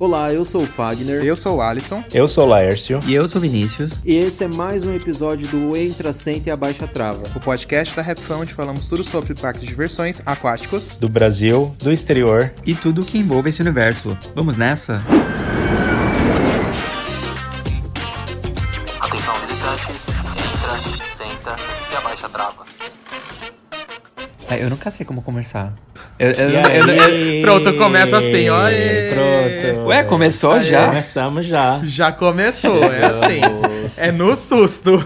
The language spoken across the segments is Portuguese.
Olá, eu sou o Fagner. Eu sou o Alisson. Eu sou o Laércio. E eu sou o Vinícius. E esse é mais um episódio do Entra, Senta e Abaixa Trava. O podcast da Rapfão, onde falamos tudo sobre parques de diversões aquáticos. Do Brasil, do exterior. E tudo que envolve esse universo. Vamos nessa? Atenção visitantes, entra, senta e abaixa a trava. Eu nunca sei como começar. Eu, eu, eu, pronto, começa assim, ó. Pronto. Ué, começou Aí, já? Começamos já. Já começou, é assim. é no susto.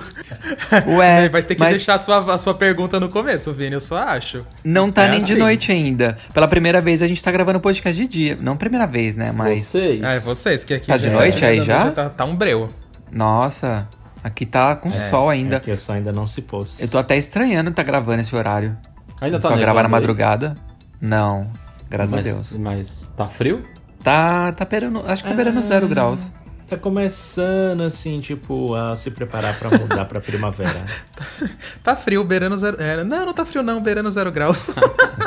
Ué, vai ter que mas... deixar a sua, a sua pergunta no começo, Vini, eu só acho. Não tá é nem assim. de noite ainda. Pela primeira vez a gente tá gravando podcast de dia. Não primeira vez, né? Mas. Vocês. É, vocês, que aqui Tá já de noite é, aí já? Tá, tá um breu. Nossa, aqui tá com sol ainda. Aqui o sol ainda não se pôs. Eu tô até estranhando tá gravando esse horário. Ainda tá Só gravar na nevando aí? Não, graças mas, a Deus. Mas tá frio? Tá, tá beirando, acho que tá beirando Ah. zero graus. Tá começando assim, tipo, a se preparar pra mudar pra primavera. Tá frio, beirando zero. é, não, não tá frio, não, beirando zero graus.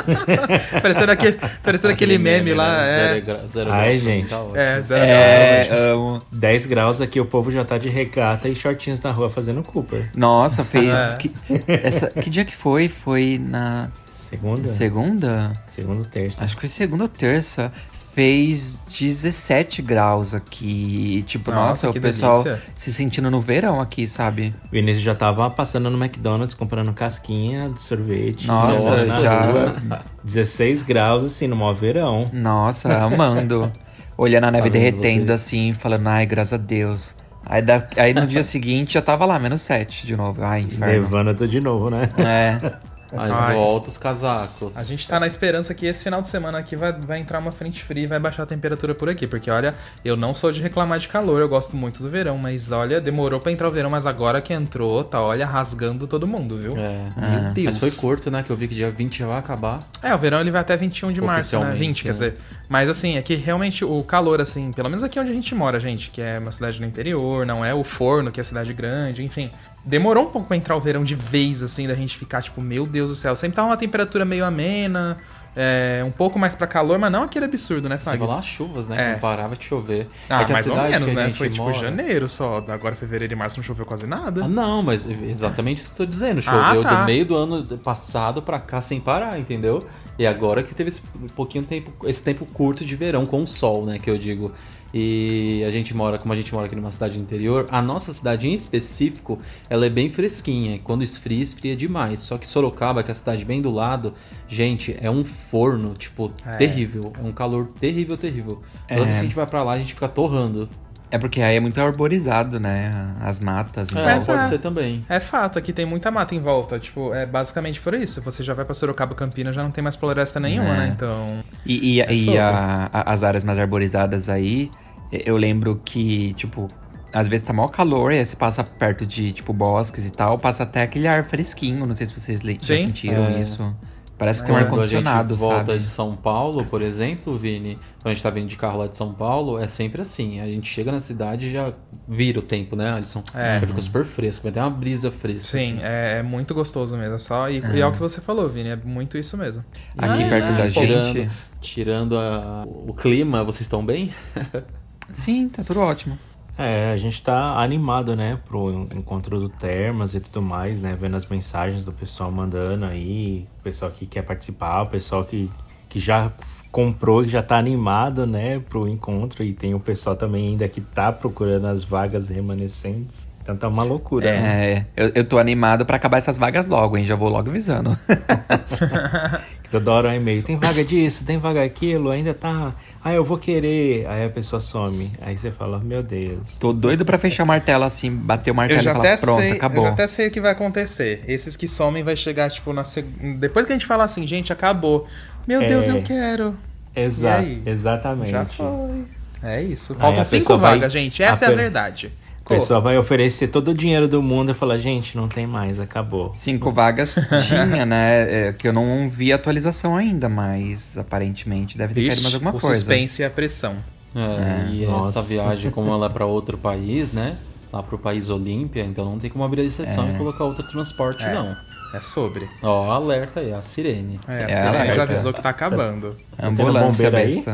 parecendo aquele, parecendo aquele meme, lá. né? É, Zero, zero Ai, graus, gente. tá ótimo. é, zero É, graus. amo. 10 graus aqui, o povo já tá de regata e shortinhos na rua fazendo Cooper. Nossa, fez. É. Que, essa, que dia que foi? Foi na Segunda? segunda? Segunda ou terça. Acho que foi segunda ou terça. Fez 17 graus aqui. Tipo, Nossa, nossa, que o pessoal delícia. se sentindo no verão aqui, sabe? O Vinícius já tava passando no McDonald's comprando casquinha de sorvete. Nossa, já. rua. 16 graus, assim, no maior verão. Nossa, amando. Olhando a neve derretendo vocês? assim, falando, ai, graças a Deus. Aí, da- aí no dia seguinte já tava lá, menos 7 de novo. Ai, inferno. Nevando tudo de novo, né? É. Aí Ai. volta os casacos. A gente tá na esperança que esse final de semana aqui vai, vai entrar uma frente fria e vai baixar a temperatura por aqui. Porque, olha, eu não sou de reclamar de calor, eu gosto muito do verão, mas olha, demorou pra entrar o verão, mas agora que entrou, tá, olha, rasgando todo mundo, viu? É. Meu Deus. Mas foi curto, né? Que eu vi que dia 20 já vai acabar. É, o verão ele vai até 21 de março, né? Oficialmente, 20, quer né? dizer. Mas assim, é que realmente o calor, assim, pelo menos aqui onde a gente mora, gente, que é uma cidade no interior, não é o forno, que é cidade grande, enfim. Demorou um pouco pra entrar o verão de vez, assim, da gente ficar, tipo, meu Deus do céu. Sempre tava uma temperatura meio amena, é, um pouco mais pra calor, mas não aquele absurdo, né, Você Fábio? vai lá as chuvas, né? É. Não parava de chover. Ah, É que a mais ou menos, que a né? Foi tipo mora- janeiro só. Agora, fevereiro e março não choveu quase nada. Ah, não, mas exatamente isso que eu tô dizendo. Ah, Choveu tá. do meio do ano passado pra cá sem parar, entendeu? E agora que teve esse pouquinho tempo, esse tempo curto de verão com o sol, né, que eu digo. E a gente mora, como a gente mora aqui numa cidade interior, a nossa cidade em específico, ela é bem fresquinha. E quando esfria, esfria demais. Só que Sorocaba, que é a cidade bem do lado, gente, é um forno, tipo, É. terrível. É um calor terrível, terrível. Toda É. vez que a gente vai pra lá, a gente fica torrando. É porque aí é muito arborizado, né? As matas. É, então. Pode ser também. É fato, aqui tem muita mata em volta. Tipo, é basicamente por isso. Você já vai pra Sorocaba, Campinas, já não tem mais floresta nenhuma, É. né? Então. E, e, É e a- a- as áreas mais arborizadas aí, eu lembro que, tipo, às vezes tá maior calor e aí você passa perto de, tipo, bosques e tal, passa até aquele ar fresquinho. Não sei se vocês le- já Sim. sentiram É. isso. Parece que tem um Quando a gente ar-condicionado, volta sabe? de São Paulo, por exemplo, Vini, quando a gente tá vindo de carro lá de São Paulo, é sempre assim. A gente chega na cidade e já vira o tempo, né, Alisson? É. Fica super fresco, vai ter uma brisa fresca. Sim, assim. é, é muito gostoso mesmo. é Só, e, e é o que você falou, Vini, é muito isso mesmo. Aqui Ah, perto da é, tirando, gente. Tirando a- o clima, vocês estão bem? Sim, tá tudo ótimo. É, a gente tá animado, né, pro encontro do Termas e tudo mais, né, vendo as mensagens do pessoal mandando aí, o pessoal que quer participar, o pessoal que, que já comprou e já tá animado, né, pro encontro e tem o pessoal também ainda que tá procurando as vagas remanescentes. Então tá uma loucura, né? É, eu, eu tô animado pra acabar essas vagas logo, hein? Já vou logo avisando. Toda hora um e-mail, tem vaga disso, tem vaga aquilo, ainda tá. Ah, eu vou querer. Aí a pessoa some. Aí você fala, meu Deus. Tô doido pra fechar o martelo assim, bater o martelo Eu já, e falar, até pronto, sei, acabou. eu já até sei o que vai acontecer. Esses que somem vai chegar, tipo, na seg... depois que a gente falar assim, gente, acabou. Meu Deus, É. eu quero. Exa E aí? exatamente. Já foi. É isso. Faltam cinco pessoa vai- vagas, gente. Essa a é a pe- verdade. A pessoa vai oferecer todo o dinheiro do mundo e falar, gente, não tem mais, acabou. Cinco vagas tinha, né? É, que eu não vi atualização ainda, mas aparentemente deve ter caído Vixe, mais alguma o coisa. suspense e a pressão. É, e nossa. essa viagem, como ela é pra outro país, né? Lá pro país Olímpia, então não tem como abrir a exceção É. e colocar outro transporte, É. não. É sobre. Ó, alerta aí, a sirene. É, a É, Sirene já avisou que tá acabando. Ambulância bombeiro aí?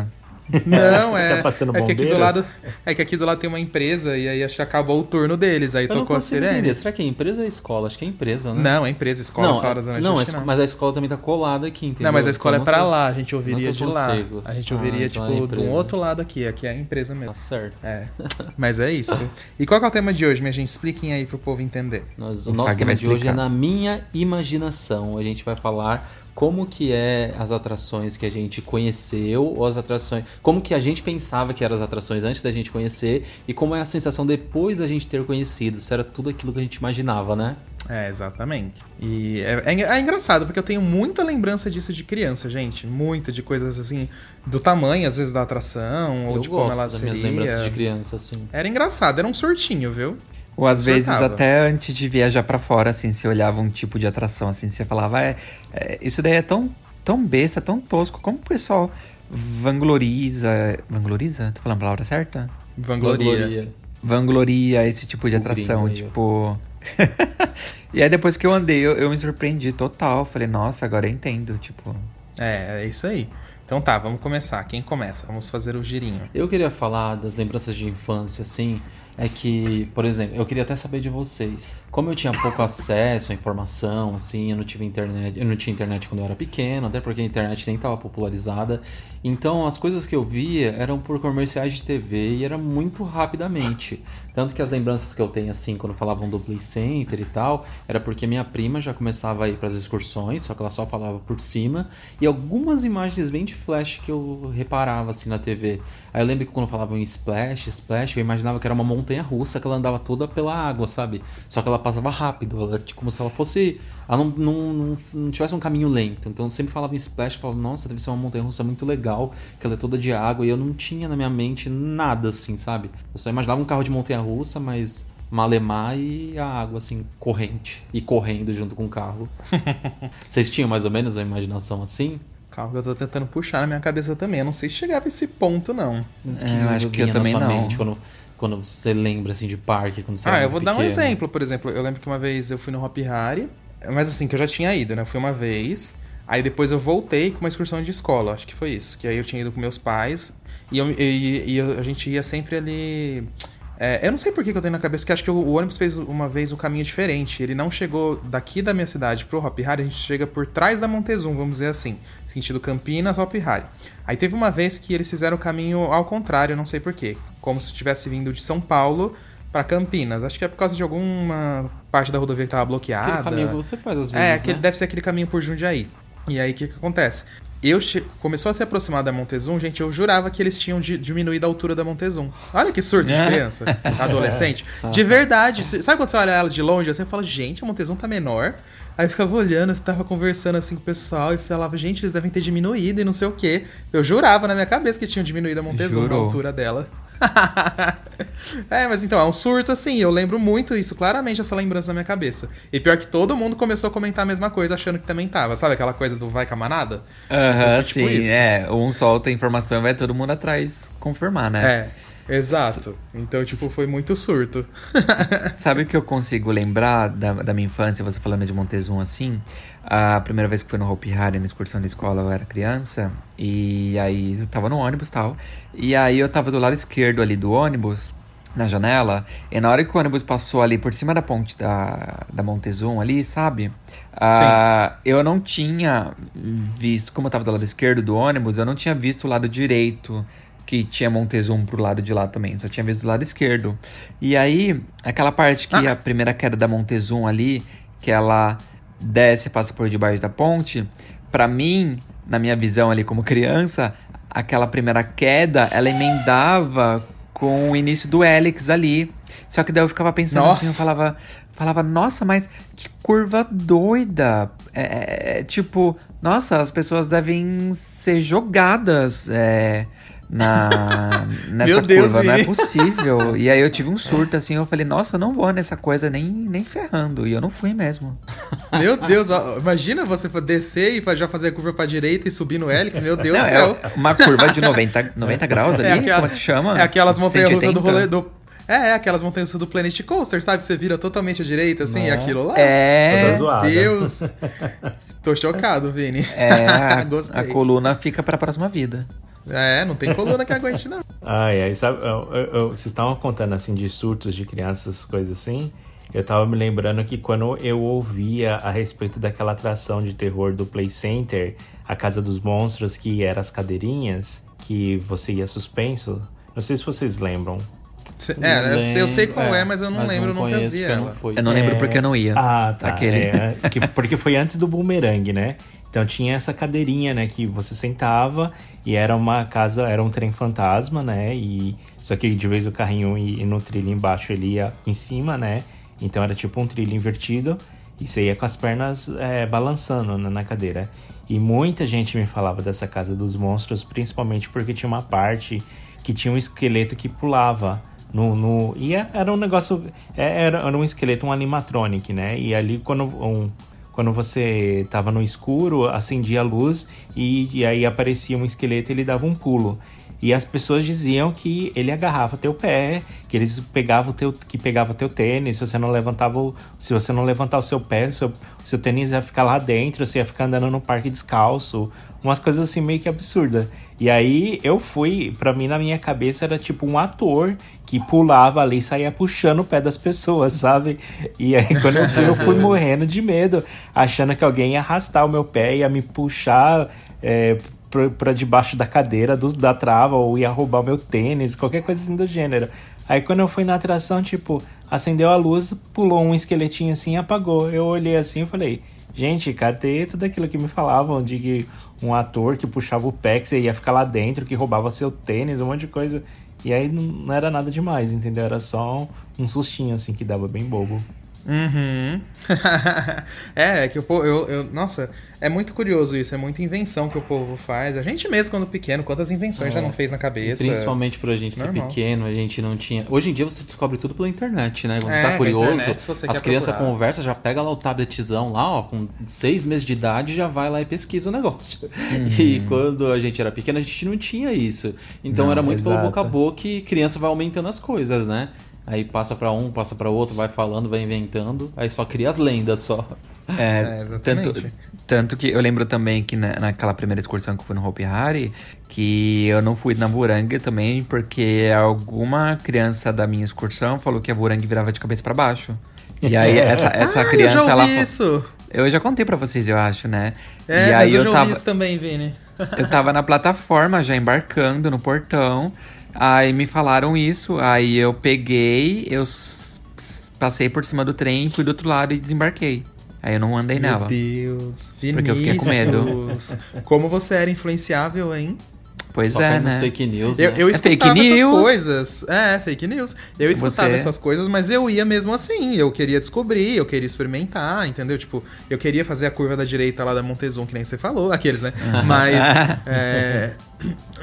Não, é. Tá é que aqui do lado. É que aqui do lado tem uma empresa e aí acho que acabou o turno deles. Aí Eu não tocou a sirene. entender. Será que é empresa ou é escola? Acho que é empresa, né? Não, é empresa, escola, não, essa hora da noite. não, esco- mas a escola também tá colada aqui, entendeu? Não, mas a escola é Então pra nunca- lá, a gente ouviria de lá. A gente Ah, ouviria, então é tipo, de um empresa. outro lado aqui, aqui é a empresa mesmo. Tá certo. É. Mas é isso. E qual é o tema de hoje, minha gente? Expliquem aí pro povo entender. Nós- o nosso tema de hoje é na minha imaginação. A gente vai falar como que é as atrações que a gente conheceu, ou as atrações. Como que a gente pensava que eram as atrações antes da gente conhecer, e como é a sensação depois da gente ter conhecido. Se era tudo aquilo que a gente imaginava, né? É, exatamente. E é, é, é engraçado, porque eu tenho muita lembrança disso de criança, gente. Muita de coisas assim, do tamanho, às vezes, da atração, ou Eu de como ela das seria. minhas lembranças de criança, assim. Era engraçado, era um surtinho, viu? Ou às vezes até antes de viajar pra fora, assim, você olhava um tipo de atração, assim, você falava, é, é, isso daí é tão, tão besta, tão tosco, como o pessoal vangloriza... Vangloriza? Tô falando a palavra certa? Vangloria. Vangloria esse tipo de O atração, gringo tipo... e aí depois que eu andei, eu, eu me surpreendi total, falei, nossa, agora eu entendo, tipo... É, é isso aí. Então tá, vamos começar. Quem começa? Vamos fazer o girinho. Eu queria falar das lembranças de infância, assim. É que, por exemplo, eu queria até saber de vocês. Como eu tinha pouco acesso à informação, assim, eu não tive internet, eu não tinha internet quando eu era pequeno, até porque a internet nem estava popularizada. Então, as coisas que eu via eram por comerciais de TV e era muito rapidamente. Tanto que as lembranças que eu tenho, assim, quando falavam do Play Center e tal, era porque minha prima já começava a ir para as excursões, só que ela só falava por cima, e algumas imagens bem de flash que eu reparava, assim, na TV. Aí eu lembro que quando falavam em splash, splash, eu imaginava que era uma montanha russa que ela andava toda pela água, sabe? Só que ela passava rápido, ela, tipo, como se ela fosse. Ela não, não, não, não tivesse um caminho lento. Então eu sempre falava em splash, eu falava, nossa, deve ser uma montanha russa muito legal, que ela é toda de água, e eu não tinha na minha mente nada assim, sabe? Eu só imaginava um carro de montanha russa, mas malemar e a água, assim, corrente. E correndo junto com o carro. Vocês tinham mais ou menos a imaginação assim? Calma que eu tô tentando puxar na minha cabeça também. Eu não sei se chegava a esse ponto, não. Mas É, eu acho que eu também sua não. mente quando, quando você lembra assim de parque, quando você Ah, era eu vou muito dar um pequeno? exemplo, por exemplo. Eu lembro que uma vez eu fui no Hop Hari, mas assim, que eu já tinha ido, né? Eu fui uma vez, aí depois eu voltei com uma excursão de escola, acho que foi isso. Que aí eu tinha ido com meus pais e, eu- e- e a gente ia sempre ali. é, eu não sei por que que eu tenho na cabeça que acho que o, o ônibus fez uma vez um caminho diferente. Ele não chegou daqui da minha cidade pro Hop Hari, a gente chega por trás da Montezum, vamos dizer assim. Sentido Campinas, Hop Hari. Aí teve uma vez que eles fizeram o caminho ao contrário, não sei porquê. Como se tivesse vindo de São Paulo pra Campinas. Acho que é por causa de alguma parte da rodovia que tava bloqueada. Aquele caminho que você faz às vezes, É, aquele, né? deve ser aquele caminho por Jundiaí. E aí o que, que acontece? Eu che... começou a se aproximar da Montezum, gente, eu jurava que eles tinham di- diminuído a altura da Montezum. Olha que surto de criança, adolescente. De verdade, sabe quando você olha ela de longe, assim, você fala, gente, a Montezum tá menor. Aí eu ficava olhando, eu tava conversando assim com o pessoal e falava, gente, eles devem ter diminuído e não sei o quê. Eu jurava na minha cabeça que tinham diminuído a Montezum, a altura dela. É, mas então, é um surto assim. Eu lembro muito isso, claramente, essa lembrança na minha cabeça. E pior que todo mundo começou a comentar a mesma coisa, achando que também tava. Sabe aquela coisa do vai com a manada? Aham, Então, tipo sim, isso. é. Um solta a informação e vai todo mundo atrás confirmar, né? É, exato. Então, tipo, foi muito surto. Sabe o que eu consigo lembrar da, da minha infância, você falando de Montezum assim? A primeira vez que fui no Hopi Hari, na excursão da escola, eu era criança. E aí eu tava no ônibus e tal. E aí eu tava do lado esquerdo ali do ônibus, na janela. E na hora que o ônibus passou ali por cima da ponte da, da Montezum ali, sabe? Ah, eu não tinha visto, como eu tava do lado esquerdo do ônibus, eu não tinha visto o lado direito que tinha Montezum pro lado de lá também, só tinha visto do lado esquerdo. E aí, aquela parte que a primeira queda da Montezum ali, que ela desce e passa por debaixo da ponte, pra mim, na minha visão ali como criança, aquela primeira queda, ela emendava com o início do Helix ali. Só que daí eu ficava pensando Nossa. assim, eu falava, falava, nossa, mas que curva doida. É, é, é, tipo, nossa, as pessoas devem ser jogadas é, na, nessa Meu Deus, curva, não é possível. E aí eu tive um surto assim, eu falei, nossa, eu não vou nessa coisa nem, nem ferrando. E eu não fui mesmo. Meu Deus, ó, imagina você descer e já fazer a curva pra direita e subir no Helix. Meu Deus Não, do céu. é uma curva de 90, 90 graus ali, aquela- como é que chama? É aquelas montanhas russas do 180? rolê do. É, é aquelas montanhas russas do Planet Coaster, sabe? Que você vira totalmente à direita, assim, Né? aquilo lá. É. Toda Meu zoada. Deus. Tô chocado, Vini. É, a, Gostei. a coluna fica pra próxima vida. É, não tem coluna que aguente, não. Ai, ai, sabe, eu- eu- eu- vocês estavam contando assim de surtos de crianças, coisas assim. Eu tava me lembrando que quando eu ouvia a respeito daquela atração de terror do Play Center, a Casa dos Monstros, que era as cadeirinhas, que você ia suspenso. Não sei se vocês lembram. É, eu sei, eu sei qual é, mas eu não lembro, eu nunca conheço, vi ela. não fui. Eu não lembro É, porque eu não ia. Ah, tá. Aquele. É, que- porque foi antes do boomerang, né? Então tinha essa cadeirinha, né, que você sentava e era uma casa, era um trem fantasma, né? E só que de vez o carrinho ia no trilho embaixo ele ia em cima, né? Então era tipo um trilho invertido e você ia com as pernas é, balançando na, na cadeira. E muita gente me falava dessa casa dos monstros, principalmente porque tinha uma parte que tinha um esqueleto que pulava. No, no, e é- era um negócio. é- Era, era um esqueleto, um animatronic, né? E ali quando, um, quando você tava no escuro, acendia a luz e, e aí aparecia um esqueleto e ele dava um pulo. E as pessoas diziam que ele agarrava teu pé, que eles pegavam teu, que pegava teu tênis, se você não levantava, se você não levantar o seu pé, o seu, seu tênis ia ficar lá dentro, você ia ficar andando no parque descalço, umas coisas assim meio que absurdas. E aí eu fui, pra mim na minha cabeça era tipo um ator que pulava ali e saía puxando o pé das pessoas, sabe? E aí quando eu fui, eu fui morrendo de medo, achando que alguém ia arrastar o meu pé, ia me puxar é, pra, pra debaixo da cadeira, do, da trava, ou ia roubar meu tênis, qualquer coisa assim do gênero. Aí quando eu fui na atração, tipo, acendeu a luz, pulou um esqueletinho assim e apagou. Eu olhei assim e falei, gente, cadê tudo aquilo que me falavam de que um ator que puxava o pé, que você ia ficar lá dentro, que roubava seu tênis, um monte de coisa. E aí não, era nada demais, entendeu? Era só um sustinho assim que dava bem bobo. Uhum. é, é que o povo. Eu, eu- nossa, é muito curioso isso, é muita invenção que o povo faz. A gente mesmo, quando pequeno, quantas invenções já não fez na cabeça. Principalmente por a gente ser Normal. pequeno, a gente não tinha. Hoje em dia você descobre tudo pela internet, né? Quando É, você tá curioso, internet, você as crianças conversam, já pega lá o tabletzão lá, ó, com seis meses de idade, já vai lá e pesquisa o negócio. E quando a gente era pequeno, a gente não tinha isso. Então Não, era muito pelo exato. boca a boca e criança vai aumentando as coisas, né? Aí passa pra um, passa pra outro, vai falando, vai inventando, aí só cria as lendas só. É, É, exatamente. tanto, tanto que eu lembro também que na- naquela primeira excursão que eu fui no Hopi Hari, que eu não fui na Buranga também, porque alguma criança da minha excursão falou que a Buranga virava de cabeça pra baixo. E aí essa, essa Ah, criança, eu já ela. ouvi fa- isso. Eu já contei pra vocês, eu acho, né? É, e mas aí eu, eu, já tava. ouvi isso também, Vini. Eu tava na plataforma, já embarcando no portão. Aí me falaram isso. Aí eu peguei, eu passei por cima do trem, fui do outro lado e desembarquei. Aí eu não andei Meu nela. Deus, Vinícius. Porque eu fiquei com medo. Como você era influenciável, hein? Pois só é, né? fake news, Eu, né? eu É fake escutava essas news. coisas. É, fake news. Eu escutava Você- essas coisas, mas eu ia mesmo assim. Eu queria descobrir, eu queria experimentar, entendeu? Tipo, eu queria fazer a curva da direita lá da Montezum, que nem você falou, aqueles, né? Mas. é,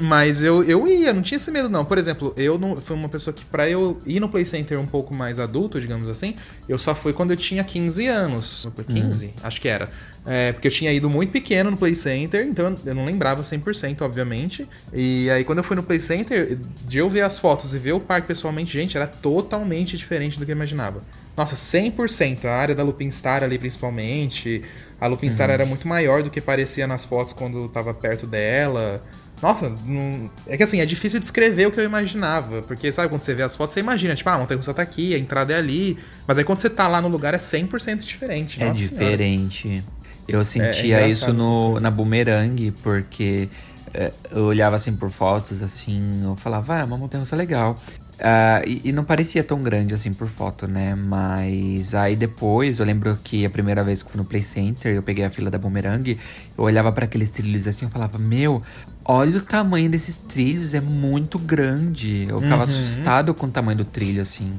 Mas eu, eu ia, não tinha esse medo, não. Por exemplo, eu não, fui uma pessoa que, pra eu ir no Play Center um pouco mais adulto, digamos assim, eu só fui quando eu tinha 15 anos. 15? Uhum. Acho que era. É, porque eu tinha ido muito pequeno no Play Center, então eu não lembrava 100%, obviamente. E aí, quando eu fui no Play Center, de eu ver as fotos e ver o parque pessoalmente, gente, era totalmente diferente do que eu imaginava. Nossa, 100%. A área da Lupin Star ali, principalmente. A Lupin uhum. Star era muito maior do que parecia nas fotos quando eu tava perto dela. Nossa, não... é que assim, é difícil descrever o que eu imaginava. Porque, sabe, quando você vê as fotos, você imagina, tipo, ah, a montanha russa tá aqui, a entrada é ali. Mas aí quando você tá lá no lugar é 100% diferente. É Nossa diferente. Senhora. Eu sentia é, é isso no, na Boomerang, porque é, eu olhava assim por fotos, assim, eu falava, ah, é uma montanha russa legal. Uh, e, e, não parecia tão grande assim por foto, né? Mas aí depois, eu lembro que a primeira vez que fui no Play Center, eu peguei a fila da Boomerang, eu olhava para aqueles trilhos assim, eu falava, meu, olha o tamanho desses trilhos, é muito grande. Eu ficava uhum. assustado com o tamanho do trilho, assim.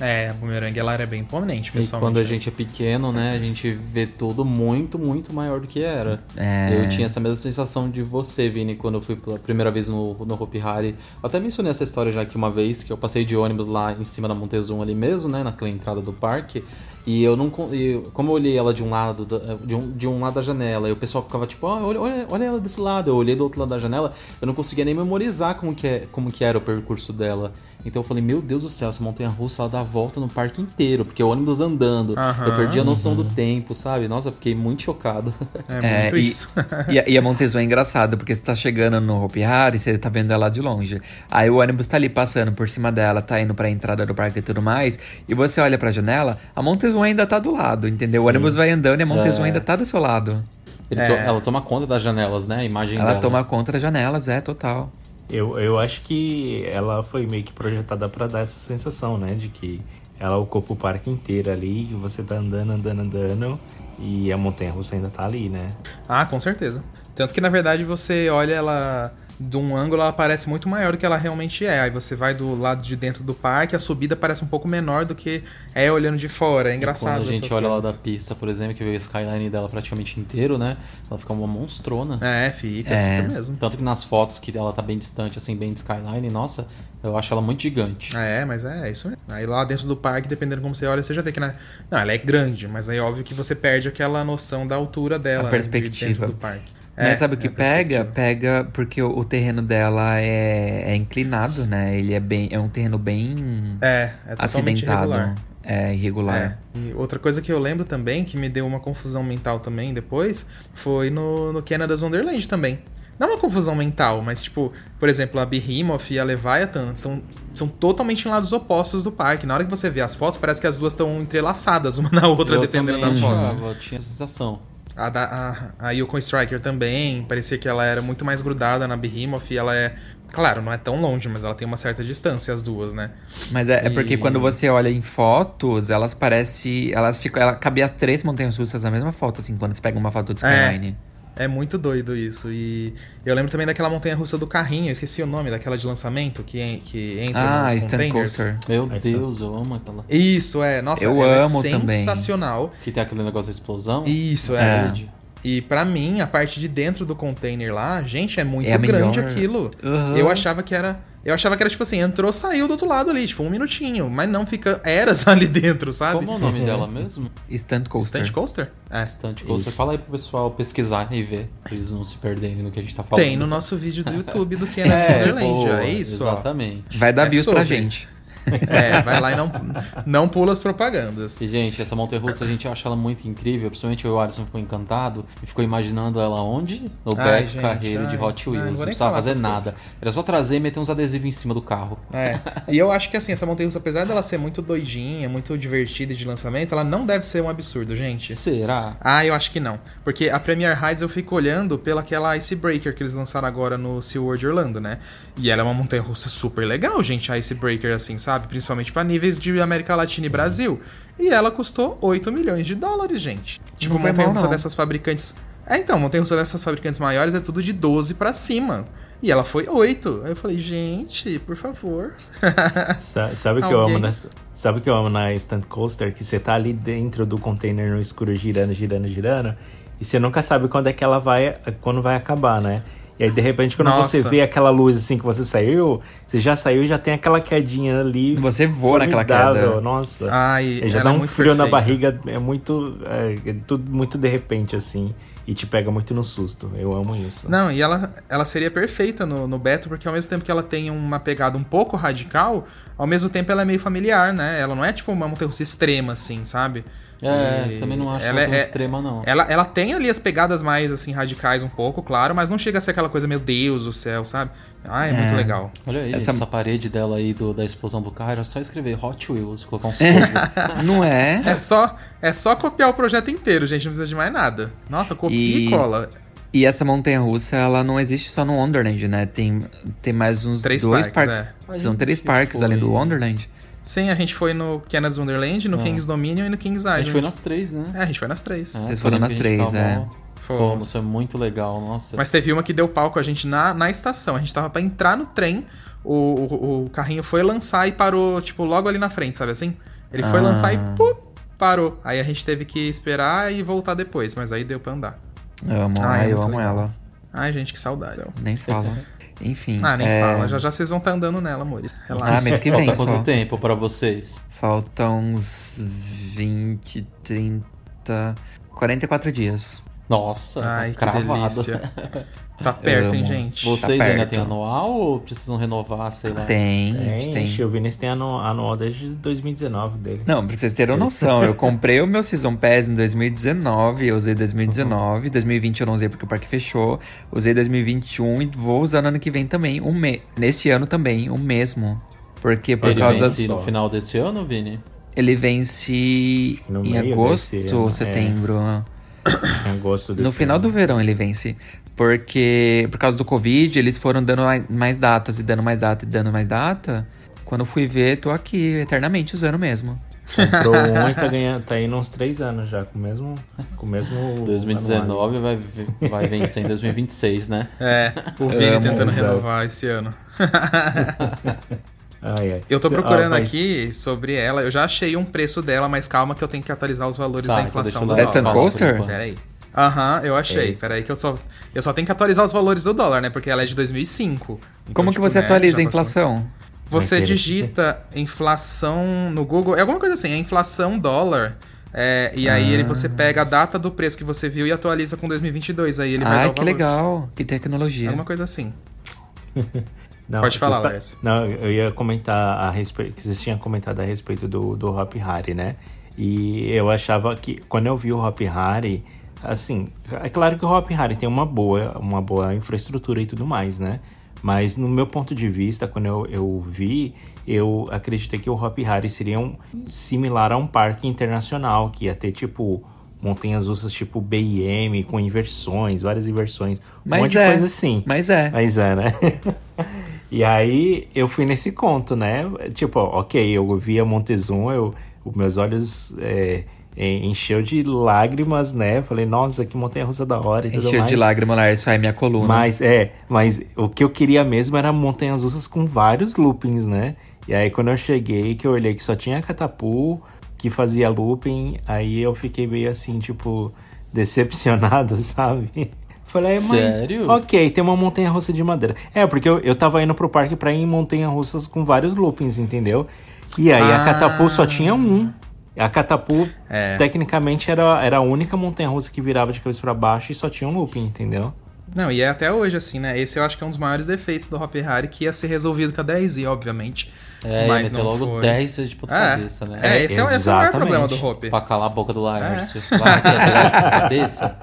É, a Boomerang ela era bem imponente, pessoal. E quando a gente é pequeno, né, a gente vê tudo muito, muito maior do que era. É... Eu tinha essa mesma sensação de você, Vini, quando eu fui pela primeira vez no, no Hopi Hari. Eu até mencionei essa história já aqui uma vez, que eu passei de ônibus lá em cima da Montezuma ali mesmo, né, naquela entrada do parque. E eu não. E como eu olhei ela de um lado, de um, de um lado da janela, e o pessoal ficava tipo, oh, olha, olha, olha ela desse lado. Eu olhei do outro lado da janela, eu não conseguia nem memorizar como que, é, como que era o percurso dela. Então eu falei, meu Deus do céu, essa montanha russa ela dá a volta no parque inteiro, porque o ônibus andando, uhum, eu perdi a noção uhum. do tempo, sabe? Nossa, eu fiquei muito chocado. É, muito é, isso. E, e, a, e a Montezuma é engraçada, porque você tá chegando no Hopi Hari, você tá vendo ela de longe. Aí o ônibus tá ali passando por cima dela, tá indo pra entrada do parque e tudo mais, e você olha pra janela, a Montezuma ainda tá do lado, entendeu? Sim. O ônibus vai andando e a Montezuma é. ainda tá do seu lado. É. To ela toma conta das janelas, né? A imagem ela dela. toma conta das janelas, é, total. Eu, eu acho que ela foi meio que projetada para dar essa sensação, né? De que ela ocupa o parque inteiro ali, você tá andando, andando, andando, e a montanha russa ainda tá ali, né? Ah, com certeza. Tanto que na verdade você olha ela de um ângulo ela parece muito maior do que ela realmente é. Aí você vai do lado de dentro do parque, a subida parece um pouco menor do que é olhando de fora. É engraçado. E quando a gente olha coisas. lá da pista, por exemplo, que vê o skyline dela praticamente inteiro, né? Ela fica uma monstrona. É, fica, é. fica mesmo. Tanto que nas fotos que ela tá bem distante, assim, bem de skyline, nossa, eu acho ela muito gigante. É, mas é, é isso mesmo. Aí lá dentro do parque, dependendo como você olha, você já vê que na... não, ela é grande, mas aí óbvio que você perde aquela noção da altura dela, a né, perspectiva de dentro do parque. Mas é, sabe o que é pega? Pega porque o, o, terreno dela é, é, inclinado, né? Ele é bem. É um terreno bem é, é acidentado. Irregular. É irregular. É. E outra coisa que eu lembro também, que me deu uma confusão mental também depois, foi no, no Canada's Wonderland também. Não é uma confusão mental, mas tipo, por exemplo, a Behemoth e a Leviathan são, são totalmente em lados opostos do parque. Na hora que você vê as fotos, parece que as duas estão entrelaçadas uma na outra, eu dependendo das fotos. Eu tinha essa sensação. A, da, a, a Yukon Striker também, parecia que ela era muito mais grudada na Behemoth e ela é. Claro, não é tão longe, mas ela tem uma certa distância, as duas, né? Mas é, e... é porque quando você olha em fotos, elas parecem. Elas ficam. Ela cabia as três montanhas russas na mesma foto, assim, quando você pega uma foto de é. Skyline. É. É muito doido isso. E eu lembro também daquela montanha russa do carrinho, eu esqueci o nome, daquela de lançamento que, que entra ah, nos containers. Coaster. Meu Deus, eu amo aquela. Isso, é. Nossa, eu é amo é sensacional. Também. Que tem aquele negócio da explosão. Isso, é. é. E para mim, a parte de dentro do container lá, gente, é muito é grande aquilo. Uhum. Eu achava que era eu achava que era tipo assim, entrou, saiu do outro lado ali, tipo, um minutinho. Mas não fica eras ali dentro, sabe? Como é o nome uhum. dela mesmo? Stunt Coaster. Stunt Coaster? É. Stunt Coaster. Fala aí pro pessoal pesquisar e ver, pra eles não se perderem no que a gente tá falando. Tem no nosso vídeo do YouTube do Kenneth é, Wonderland, é isso, Exatamente. Ó. Vai dar é views sobre. pra gente. É, vai lá e não, não pula as propagandas. E, gente, essa montanha russa a gente acha ela muito incrível. Principalmente o Alisson ficou encantado e ficou imaginando ela onde? No Beto Carreiro de Hot Wheels. Não, não precisava fazer nada. Coisas. Era só trazer e meter uns adesivos em cima do carro. É. E eu acho que assim, essa montanha russa, apesar dela ser muito doidinha, muito divertida de lançamento, ela não deve ser um absurdo, gente. Será? Ah, eu acho que não. Porque a Premier Heights eu fico olhando pela aquela Icebreaker que eles lançaram agora no SeaWorld Orlando, né? E ela é uma montanha russa super legal, gente, a Icebreaker, assim, sabe? Sabe? Principalmente para níveis de América Latina e Brasil. E ela custou 8 milhões de dólares, gente. Tipo, uma montanha russa dessas fabricantes. É, então, montanha russa dessas fabricantes maiores é tudo de 12 para cima. E ela foi 8. Aí eu falei, gente, por favor. sabe, sabe o que eu amo nessa, Sabe o que eu amo na Stunt Coaster? Que você tá ali dentro do container no escuro girando, girando, girando. E você nunca sabe quando é que ela vai. quando vai acabar, né? E aí, de repente, quando Nossa. você vê aquela luz assim que você saiu, você já saiu e já tem aquela quedinha ali. Você voa naquela queda. Nossa. Ai, É, já ela dá é um muito frio na perfeita. barriga, é muito. É, é tudo muito de repente, assim. E te pega muito no susto. Eu amo isso. Não, e ela, ela seria perfeita no, no Beto, porque ao mesmo tempo que ela tem uma pegada um pouco radical, ao mesmo tempo ela é meio familiar, né? Ela não é tipo uma montanha extrema, assim, sabe? É, E também não acho ela ela tão é- extrema, não. Ela, ela tem ali as pegadas mais, assim, radicais um pouco, claro, mas não chega a ser aquela coisa, meu Deus do céu, sabe? Ah, é, muito É. legal. Olha aí, Essa- essa, parede dela aí do, da explosão do carro, era só escrever Hot Wheels, colocar uns É. Não é? É só, é só copiar o projeto inteiro, gente, não precisa de mais nada. Nossa, copia e, E- cola. E essa montanha russa, ela não existe só no Wonderland, né? Tem, tem mais uns Três dois parques, parques. é. São três que parques foi. além do Wonderland. Sim, a gente foi no Canada's Wonderland, no Ah. King's Dominion e no King's A Island. gente foi nas três, né? É, a gente foi nas três. É, Vocês foram nas a três, é. mó- Fomos. Fomos, foi muito legal, nossa. Mas teve uma que deu pau com a gente na, na estação. A gente tava pra entrar no trem, o, o, o carrinho foi lançar e parou, tipo, logo ali na frente, sabe assim? Ele foi Ah. lançar e pum, parou. Aí a gente teve que esperar e voltar depois, mas aí deu pra andar. Eu amo, Ah, é ai, eu amo legal. ela. Ai, gente, que saudade. Nem falo. Enfim. Ah, nem é, fala. Já já vocês vão estar andando nela, amores. Ah, Relaxa. mês que vem Falta quanto só. tempo pra vocês? Faltam uns 20, 30, 44 dias. Nossa, Ai, tá que cravado. delícia. Tá perto, hein, gente? Vocês Tá ainda têm anual ou precisam renovar, sei lá? Tem, Tem, tem. tem. o Vinícius tem anu- anual desde 2019 dele. Não, pra vocês terem noção, eu comprei o meu Season Pass em 2019, eu usei 2019, 2020 eu não usei porque o parque fechou, usei 2021 e vou usar no ano que vem também, um me... nesse ano também, o mesmo. Porque por Ele causa... vence no final desse ano, Vini? Ele vence No em meio agosto ou é. setembro. Em agosto desse No final ano. do verão ele vence. Porque por causa do Covid, eles foram dando mais- mais datas e dando mais data e dando mais data. Quando eu fui ver, tô aqui eternamente usando mesmo. Comprou um e tá, ganhando, tá indo uns três anos já, com o mesmo. Com o mesmo anuário. 2019 vai, vai vencer em 2026, né? É, o Vini Amo, tentando exato. renovar esse ano. Ai, ai. Eu tô Ah, procurando mas- aqui sobre ela. Eu já achei um preço dela, mas calma que eu tenho que atualizar os valores Tá, da então inflação uma fala Coaster? Peraí. Aham, eu achei. Ei. Peraí que eu só, eu só tenho que atualizar os valores do dólar, né? Porque ela é de 2005. Então, Como que tipo, você né, atualiza a inflação? Você Naquele- digita inflação no Google. É alguma coisa assim, é inflação dólar. é, e aí ele, você pega a data do preço que você viu e atualiza com 2022. Aí ele vai dar Ai, o que valor. legal. Que tecnologia. Alguma coisa assim. Não, Pode falar, tá- Lars. Não, eu ia comentar a respeito. Que vocês tinham comentado a respeito do, do Hop Harry, né? E eu achava que quando eu vi o Hop Harry, assim, é claro que o Hop Harry tem uma boa, uma boa infraestrutura e tudo mais, né? Mas no meu ponto de vista, quando eu, eu vi, eu acreditei que o Hop Harry seria um, similar a um parque internacional, que ia ter tipo montanhas russas tipo BM, com inversões, várias inversões, um Mas monte é. de coisa assim. Mas é. Mas é, né? e aí eu fui nesse conto, né? Tipo, ok, eu vi a Montezuma, eu, os meus olhos é, encheu de lágrimas, né? Falei, nossa, que montanha russa da hora e tudo Encheu mais. de lágrima, Lars. Isso aí é minha coluna. Mas é, mas o que eu queria mesmo era montanhas russas com vários loopings, né? E aí quando eu cheguei, que eu olhei que só tinha Catapu, que fazia looping, aí eu fiquei meio assim, tipo, decepcionado, sabe? Falei, mas. Sério? Ok, tem uma montanha russa de madeira. É, porque eu, eu tava indo pro parque pra ir em montanha russas com vários loopings, entendeu? E aí a Ah. Catapu só tinha um. A Catapu, É. tecnicamente, era, era a única montanha russa que virava de cabeça pra baixo e só tinha um looping, entendeu? Não, e é até hoje assim, né? Esse eu acho que é um dos maiores defeitos do Hop Harry, que ia ser resolvido com a 10i, obviamente. É, mas não logo foi. 10 vezes de ponta É, cabeça, né? é, esse, é, esse é o maior problema do Hop. Pra calar a boca do Laércio. É. Cabeça.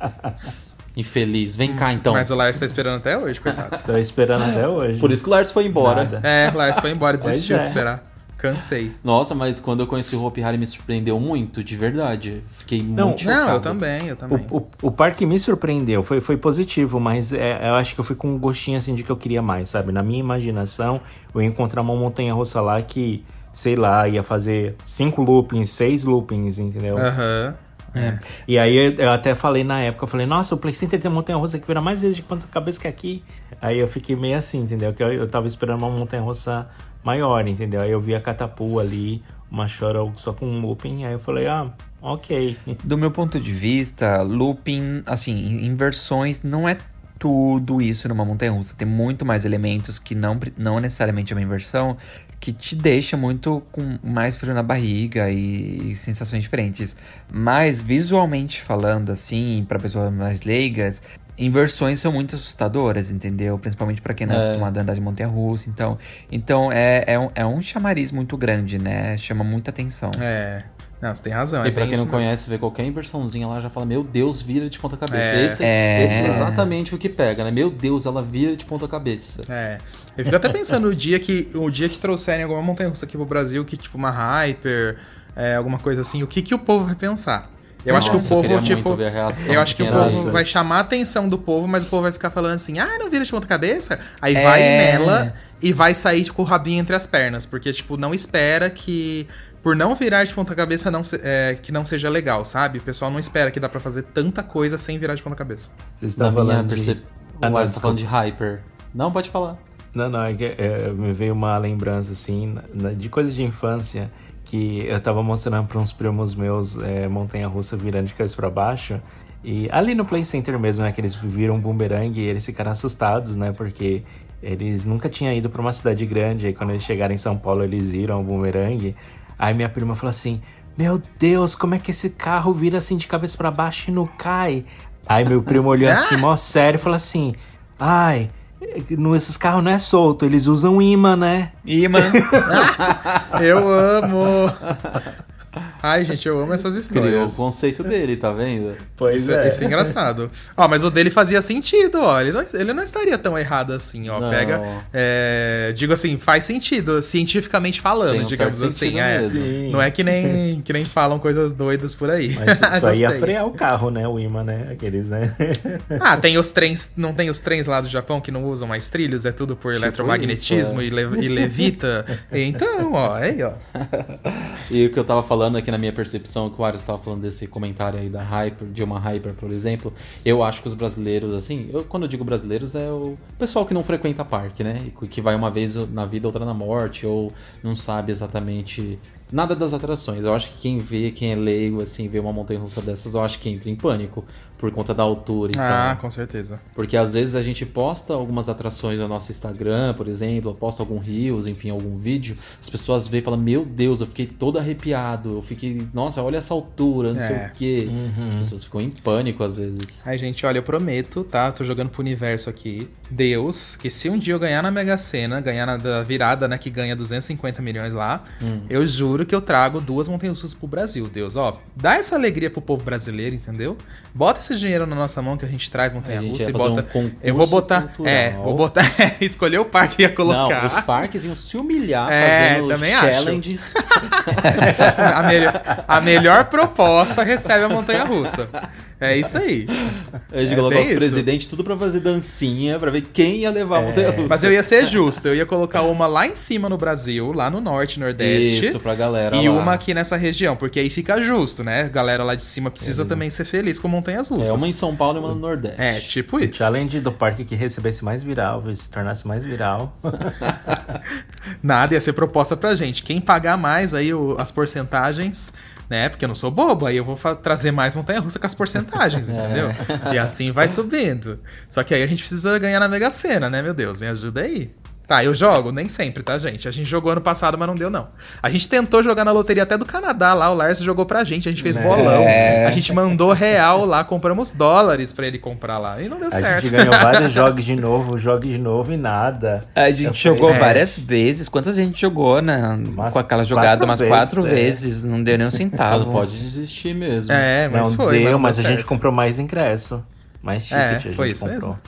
Infeliz. Vem cá, então. Mas o Lars tá esperando até hoje, coitado. Tô esperando até hoje. Por isso que o Lars foi embora. Nada. É, o Lars foi embora, desistiu Pois de é. esperar. Cansei. Nossa, mas quando eu conheci o Hopi Hari me surpreendeu muito, de verdade. Fiquei Não, muito chocado. Não, eu também, eu também. O, o, o parque me surpreendeu, foi, foi positivo, mas é, eu acho que eu fui com um gostinho assim de que eu queria mais, sabe? Na minha imaginação, eu ia encontrar uma montanha russa lá que, sei lá, ia fazer cinco loopings, seis loopings, entendeu? Aham. É. E aí eu, eu até falei na época, eu falei, nossa, o Play Center tem montanha russa que vira mais vezes de ponta cabeça que aqui. Aí eu fiquei meio assim, entendeu? Que eu, eu tava esperando uma montanha russa maior, entendeu? Aí eu vi a Catapu ali, uma chora só com um looping, aí eu falei, ah, ok. Do meu ponto de vista, looping, assim, inversões não é tudo isso numa montanha russa. Tem muito mais elementos que não, não necessariamente é uma inversão, que te deixa muito com mais frio na barriga e, sensações diferentes. Mas visualmente falando, assim, para pessoas mais leigas, inversões são muito assustadoras, entendeu? Principalmente para quem não é, É. acostumado a andar de montanha russa. Então, então é, é, um, é um chamariz muito grande, né? Chama muita atenção. É. Não, você tem razão. E é pra quem não mesmo. conhece, vê qualquer inversãozinha lá, já fala, meu Deus, vira de ponta cabeça. É. Esse, É. esse é exatamente o que pega, né? Meu Deus, ela vira de ponta cabeça. É. Eu fico até pensando o dia que o dia que trouxerem alguma montanha russa aqui pro Brasil, que tipo uma Hyper, é, alguma coisa assim, o que que o povo vai pensar? Eu acho que o Nossa, povo, tipo. Eu acho que o povo isso. vai chamar a atenção do povo, mas o povo vai ficar falando assim, ah, não vira de ponta cabeça. Aí É. vai nela e vai sair tipo, com o rabinho entre as pernas. Porque, tipo, não espera que. Por não virar de ponta cabeça, não se- é, que não seja legal, sabe? O pessoal não espera que dá pra fazer tanta coisa sem virar de ponta cabeça. Vocês Na estão falando de... Ah, não, tá falando de. Hyper. Não, pode falar. Não, não, é que é, me veio uma lembrança assim na- de coisas de infância que eu tava mostrando para uns primos meus é, montanha russa virando de cabeça para baixo. E ali no Play Center mesmo, né, que eles viram um boomerang e eles ficaram assustados, né, porque eles nunca tinham ido para uma cidade grande. Aí quando eles chegaram em São Paulo, eles viram o boomerang. Aí minha prima falou assim: Meu Deus, como é que esse carro vira assim de cabeça para baixo e não cai? Aí meu primo olhou assim, mó sério, e falou assim: Ai, esses carros não é solto, eles usam imã, né? Imã. Eu amo! Ai, gente, eu amo essas Criou o histórias. conceito dele, tá vendo? Pois Isso, é. isso é engraçado. Ó, mas o dele fazia sentido, ó. Ele não, ele não estaria tão errado assim, ó. Não. Pega. é, digo assim, faz sentido, cientificamente falando, um digamos assim. É. Não é que nem, que nem falam coisas doidas por aí. Mas só ia frear o carro, né? O imã, né? Aqueles, né? Ah, tem os trens. Não tem os trens lá do Japão que não usam mais trilhos, é tudo por Tipo eletromagnetismo isso, e, le- e levita. então, ó, aí, ó. E o que eu tava falando aqui na minha percepção, que o Arius tava falando desse comentário aí da Hyper, de uma Hyper, por exemplo, eu acho que os brasileiros, assim, eu, quando eu digo brasileiros, é o pessoal que não frequenta parque, né? Que vai uma vez na vida, outra na morte, ou não sabe exatamente nada das atrações. Eu acho que quem vê, quem é leigo, assim, vê uma montanha russa dessas, eu acho que entra em pânico por conta da altura. Então, Ah, com certeza. porque às vezes a gente posta algumas atrações no nosso Instagram, por exemplo, posta algum Reels, enfim, algum vídeo, as pessoas veem e falam, meu Deus, eu fiquei todo arrepiado, eu fiquei, nossa, olha essa altura, não sei É. o quê. As pessoas ficam em pânico às vezes. Ai, gente, olha, eu prometo, tá? Tô jogando pro universo aqui. Deus, que se um dia eu ganhar na Mega Sena, ganhar na da virada, né, que ganha 250 milhões lá, Hum. eu juro que eu trago duas montanhas russas pro Brasil, Deus. Ó, dá essa alegria pro povo brasileiro, entendeu? Bota esse dinheiro na nossa mão que a gente traz montanha russa e bota. um eu vou botar. cultural. É, vou botar. escolher o parque que ia colocar. Não, os parques iam se humilhar É, fazendo também acho. challenges. a, melhor, a melhor proposta recebe a montanha russa. É isso aí. A gente É colocar bem os presidentes tudo pra fazer dancinha, pra ver quem ia levar a montanha russa. Mas eu ia ser justo, eu ia colocar uma lá em cima no Brasil, lá no norte, nordeste. Isso, pra galera E lá. uma aqui nessa região, porque aí fica justo, né? A galera lá de cima precisa também ser feliz com montanhas russas. É uma em São Paulo e uma no Nordeste. É, tipo O isso. challenge do parque que recebesse mais viral, se tornasse mais viral. Nada ia ser proposta pra gente. Quem pagar mais aí o- as porcentagens, né? Porque eu não sou bobo, aí eu vou trazer mais montanha-russa com as porcentagens, entendeu? E assim vai subindo. Só que aí a gente precisa ganhar na Mega Sena, né, meu Deus? Me ajuda aí. Tá, eu jogo, nem sempre, tá, gente? A gente jogou ano passado, mas não deu, não. A gente tentou jogar na loteria até do Canadá lá, o Lars jogou pra gente, a gente fez Né? bolão. É. A gente mandou real lá, compramos dólares pra ele comprar lá. E não deu A certo. gente ganhou vários jogos de novo, jogos de novo e nada. A Eu gente falei, jogou é. várias vezes. Quantas vezes a gente jogou na, Umas com aquela quatro jogada? Umas vezes, quatro é. vezes. Não deu nem um Ela centavo. pode desistir mesmo. É, mas não foi. deu, não mas a gente comprou mais ingresso. Mais ticket É, a gente foi isso comprou. mesmo.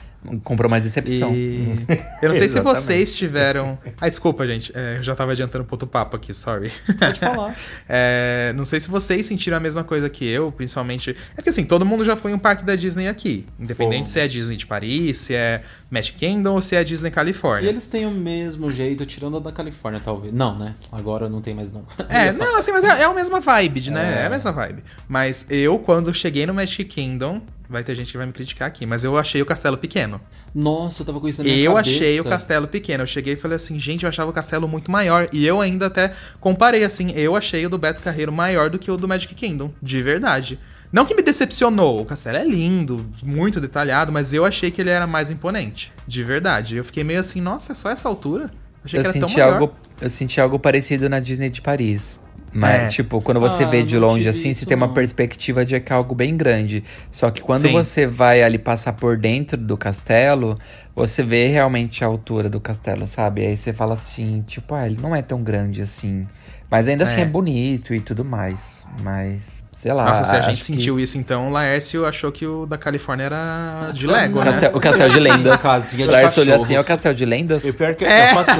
Comprou mais decepção. E... Eu não sei se vocês tiveram. Ah, desculpa, gente. É, eu já tava adiantando pro outro papo aqui, sorry. Pode falar. É, não sei se vocês sentiram a mesma coisa que eu, principalmente. É que assim, todo mundo já foi em um parque da Disney aqui. Independente Fomos. se é Disney de Paris, se é Magic Kingdom ou se é Disney E Califórnia. eles têm o mesmo jeito, tirando a da Califórnia, talvez. Não, né? Agora não tem mais não. É, não, assim, mas é, é a mesma vibe, né? É. É a mesma vibe. Mas eu, quando cheguei no Magic Kingdom, vai ter gente que vai me criticar aqui, mas eu achei o castelo pequeno. Nossa, eu tava com isso na minha Eu cabeça. achei o castelo pequeno. Eu cheguei e falei assim, gente, eu achava o castelo muito maior. E eu ainda até comparei assim, eu achei o do Beto Carreiro maior do que o do Magic Kingdom, de verdade. Não que me decepcionou, o castelo é lindo, muito detalhado, mas eu achei que ele era mais imponente, de verdade. Eu fiquei meio assim, nossa, é só essa altura? Achei Eu que era tão senti, maior. algo, eu senti algo parecido na Disney de Paris. Mas, É. tipo, quando você Ah, vê de longe assim, isso, você tem uma não. perspectiva de que é algo bem grande. Só que quando Sim. você vai ali passar por dentro do castelo, você vê realmente a altura do castelo, sabe? Aí você fala assim, tipo, ah, ele não é tão grande assim. Mas ainda assim É. é bonito e tudo mais. Mas, sei lá. Nossa, se a gente que- sentiu isso então, o Laércio achou que o da Califórnia era de Lego, O né? castel- o castelo de lendas. Casinha de Lars olhou cachorro. assim, é o castelo de lendas? E o pior é que É. eu, posso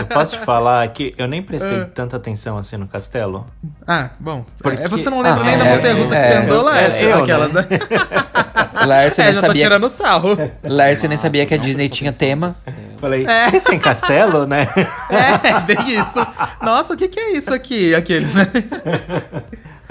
eu posso te falar que eu nem prestei tanta atenção assim no castelo. Ah, bom. Porque- É, você não lembra Ah, nem da é, montanha russa que é, você andou, é, Laércio? eu, Aquelas, né? O Lars É, nem já tô sabia, tirando sarro. Lars nem sabia que a Disney tinha tema. Falei, vocês têm castelo, né? É, bem isso. Nossa, o que, que é isso aqui? Aqueles, né?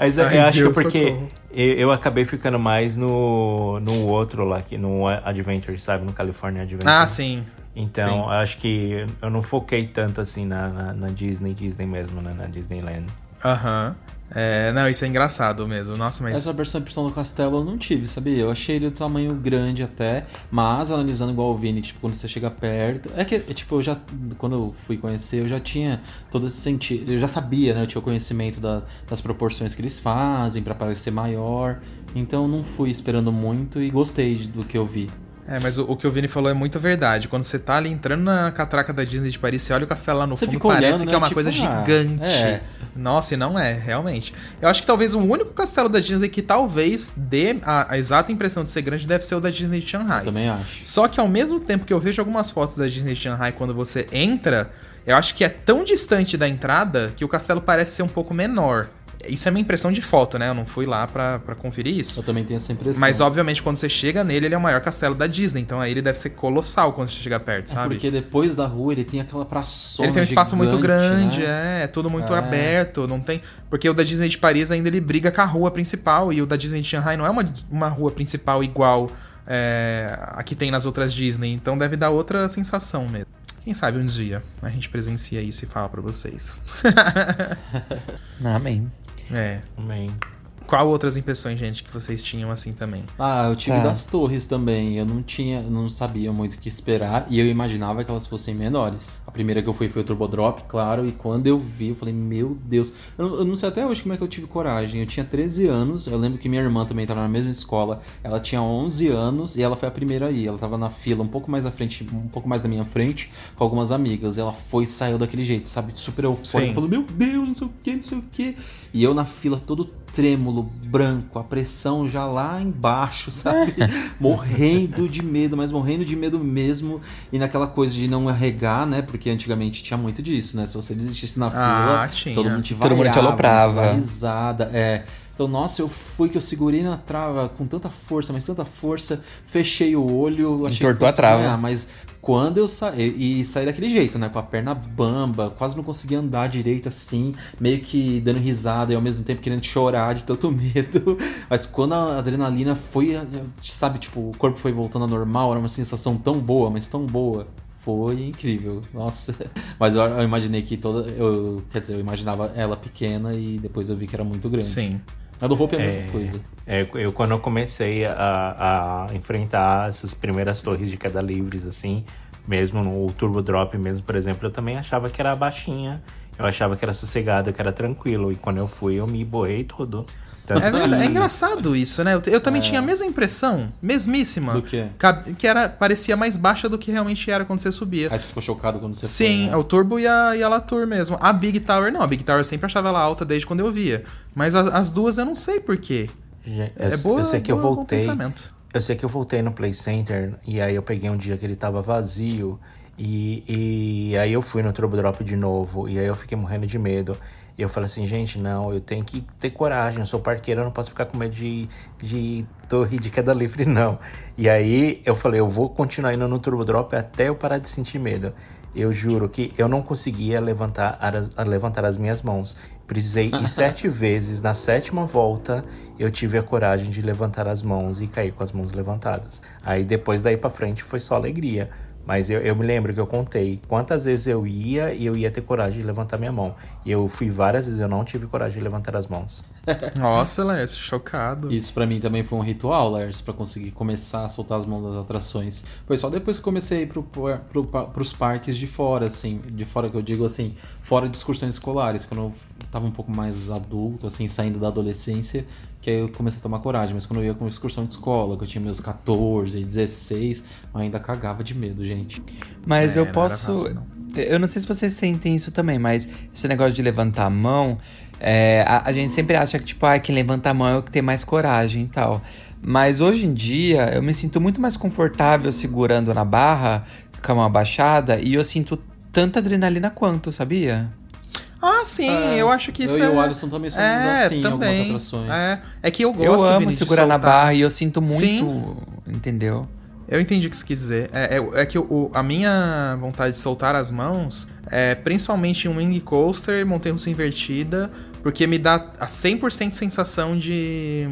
Mas eu, Ai, eu acho Deus, que porque eu, eu acabei ficando mais no, no outro lá, que no Adventure, sabe? No California Adventure. Ah, sim. Então, sim. acho que eu não foquei tanto assim na, na, na Disney, Disney mesmo, né? Na Disneyland. Aham. É, não, isso é engraçado mesmo. Nossa, mas. Essa versão do castelo eu não tive, sabia? Eu achei ele do tamanho grande até, mas analisando igual o Vini, tipo, quando você chega perto. É que, é, tipo, eu já. Quando eu fui conhecer, eu já tinha todo esse sentido. Eu já sabia, né? Eu tinha o conhecimento da- das proporções que eles fazem pra parecer maior. Então não fui esperando muito e gostei do que eu vi. É, mas o, o que o Vini falou é muito verdade. Quando você tá ali entrando na catraca da Disney de Paris, você olha o castelo lá no Você fundo, parece olhando, que né? é uma Tipo, coisa ah, gigante. é. Nossa, e não é, realmente. Eu acho que talvez o único castelo da Disney que talvez dê a, a exata impressão de ser grande deve ser o da Disney de Shanghai. Eu também acho. Só que ao mesmo tempo que eu vejo algumas fotos da Disney de Shanghai quando você entra, eu acho que é tão distante da entrada que o castelo parece ser um pouco menor. Isso é minha impressão de foto, né? Eu não fui lá pra, pra conferir isso. Eu também tenho essa impressão. Mas, obviamente, quando você chega nele, ele é o maior castelo da Disney. Então aí ele deve ser colossal quando você chega perto, É sabe? porque depois da rua ele tem aquela praçona Ele tem um espaço muito gigante, grande, né? é, é tudo muito É. aberto, não tem... Porque o da Disney de Paris ainda ele briga com a rua principal, e o da Disney de Shanghai não é uma, uma rua principal igual é, a que tem nas outras Disney, então deve dar outra sensação mesmo. Quem sabe um dia a gente presencia isso e fala pra vocês. Amém. É. Amém. Qual outras impressões, gente, que vocês tinham assim também? Ah, eu tive Tá. das torres também. Eu não tinha, não sabia muito o que esperar e eu imaginava que elas fossem menores. A primeira que eu fui foi o Turbo Drop, claro, e quando eu vi, eu falei, meu Deus. Eu, eu não sei até hoje como é que eu tive coragem. Eu tinha 13 anos, eu lembro que minha irmã também estava na mesma escola. Ela tinha 11 anos e ela foi a primeira aí. Ela tava na fila um pouco mais à frente, um pouco mais da minha frente, com algumas amigas. Ela foi e saiu daquele jeito, sabe? Super eufórica. Falou, meu Deus, não sei o que, não sei o que. E eu na fila todo trêmulo, branco, a pressão já lá embaixo, sabe? morrendo de medo, mas morrendo de medo mesmo. E naquela coisa de não arregar, né? Porque antigamente tinha muito disso, né? Se você desistisse na Ah, fila, tinha. todo mundo te Todo mundo te vaiava, aloprava. risada. É. Então, nossa, eu fui que eu segurei na trava com tanta força, mas tanta força, fechei o olho, achei Entortou que fosse a trava. desmaiar, mas quando eu saí, e saí daquele jeito, né, com a perna bamba, quase não conseguia andar direito assim, meio que dando risada e ao mesmo tempo querendo chorar de tanto medo. Mas quando a adrenalina foi, sabe, tipo, o corpo foi voltando ao normal, era uma sensação tão boa, mas tão boa. Foi incrível, nossa. Mas eu, eu imaginei que toda. Eu, quer dizer, eu imaginava ela pequena e depois eu vi que era muito grande. Sim. A do Hope é a É, mesma coisa. É, eu quando eu comecei a, a enfrentar essas primeiras torres de queda livres, assim, mesmo no Turbo Drop mesmo, por exemplo, eu também achava que era baixinha, eu achava que era sossegado, que era tranquilo, e quando eu fui eu me borrei todo. É, verdade, é que- engraçado isso, né? Eu, eu também tinha a mesma impressão, mesmíssima. Do quê? Que era, parecia mais baixa do que realmente era quando você subia. Aí você ficou chocado quando você Sim, foi, né? o Turbo e a, e a Latour mesmo. A Big Tower não, a Big Tower eu sempre achava ela alta desde quando eu via. Mas a- as duas eu não sei porquê. Eu, É boa, eu sei que eu boa- bom voltei. pensamento. Eu sei que eu voltei no Play Center e aí eu peguei um dia que ele tava vazio e, e aí eu fui no Turbo Drop de novo e aí eu fiquei morrendo de medo. E eu falei assim, gente, não, eu tenho que ter coragem, eu sou parqueiro, eu não posso ficar com medo de, de torre de queda livre, não. E aí eu falei, eu vou continuar indo no Turbo Drop até eu parar de sentir medo. Eu juro que eu não conseguia levantar, as- a levantar as minhas mãos. Precisei ir sete vezes. Na sétima volta, eu tive a coragem de levantar as mãos e cair com as mãos levantadas. Aí depois daí pra frente foi só alegria. Mas eu, eu me lembro que eu contei quantas vezes eu ia e eu ia ter coragem de levantar minha mão. E eu fui várias vezes, eu não tive coragem de levantar as mãos. Nossa, Lércio, chocado. Isso pra mim também foi um ritual, Lars, pra conseguir começar a soltar as mãos das atrações. Foi só depois que eu comecei a ir pro, pro, pro, pros parques de fora, assim. De fora que eu digo assim, fora de excursões escolares, quando eu tava um pouco mais adulto, assim, saindo da adolescência, que aí eu comecei a tomar coragem. Mas quando eu ia com excursão de escola, que eu tinha meus 14, 16, eu ainda cagava de medo, gente. Mas É, eu não posso. fácil, não. eu não sei se vocês sentem isso também, mas esse negócio de levantar a mão, é, a, a gente sempre acha que, tipo, ah, quem levanta a mão é o que tem mais coragem e tal. Mas hoje em dia eu me sinto muito mais confortável segurando na barra, com a mão abaixada, e eu sinto tanta adrenalina quanto, sabia? Ah, sim, É, eu acho que isso eu é... e o Alisson também somos é, assim em também. algumas atrações. É, é que eu gosto, eu amo Vini, de segurar na barra e eu sinto muito, Sim. entendeu? Eu entendi o que você quis dizer. É, é, é que o, a minha vontade de soltar as mãos é principalmente em um wing coaster, montanha-russa invertida, porque me dá a 100% sensação de,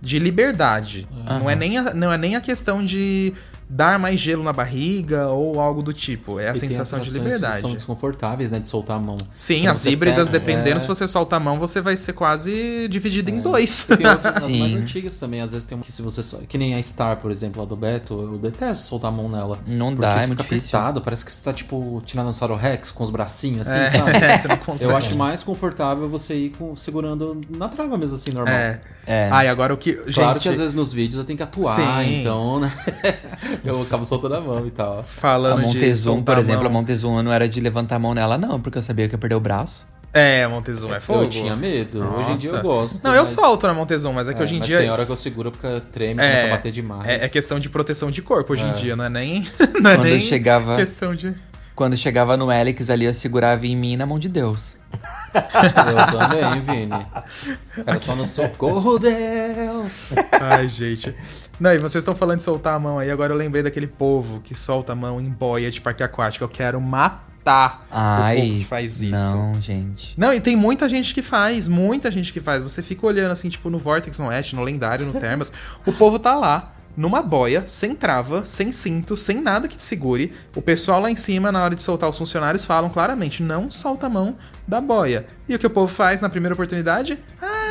de liberdade. Não, é nem a, não é nem a questão de dar mais gelo na barriga ou algo do tipo. É a E tem sensação de liberdade. são desconfortáveis, né, de soltar a mão. Sim, as híbridas, pega, dependendo é. se você solta a mão, você vai ser quase dividido em dois. Tem as, as mais antigas também, às vezes tem uma que se você só, que nem a Star, por exemplo, lá do Beto, eu detesto soltar a mão nela. Não porque dá, é fica muito difícil. apertado, parece que você tá tipo Tiranossauro Rex com os bracinhos assim, É, sabe? você não consegue. Eu acho mais confortável você ir com, segurando na trava mesmo assim, normal. É. É. Ah, e agora o que. Claro gente, que às vezes nos vídeos eu tenho que atuar, Sim. então, né? eu acabo soltando a mão e tal. A falando de Montezum, por exemplo, a mão. Montezum eu não era de levantar a mão nela, não, porque eu sabia que eu ia perder o braço. É, Montezum é fogo. Eu tinha medo, hoje em dia eu Nossa. gosto. Não, eu mas- solto na Montezum, mas é que É, hoje em mas dia. tem hora que eu seguro porque treme, começa a é, bater demais. é, é questão de proteção de corpo hoje em É. dia, não é nem. Não é Quando nem chegava- questão de. Quando chegava no Helix ali, eu segurava em mim na mão de Deus. Eu também, Vini. Era só no socorro, Deus. Ai, gente. Não, e vocês estão falando de soltar a mão aí, agora eu lembrei daquele povo que solta a mão em boia de parque aquático. Eu quero matar Ai, o povo que faz isso. não, gente. Não, e tem muita gente que faz, muita gente que faz. Você fica olhando assim, tipo, no Vortex, no Oeste, no Lendário, no Termas. o povo tá lá, numa boia, sem trava, sem cinto, sem nada que te segure. O pessoal lá em cima, na hora de soltar os funcionários, falam claramente: não solta a mão da boia. E o que o povo faz na primeira oportunidade?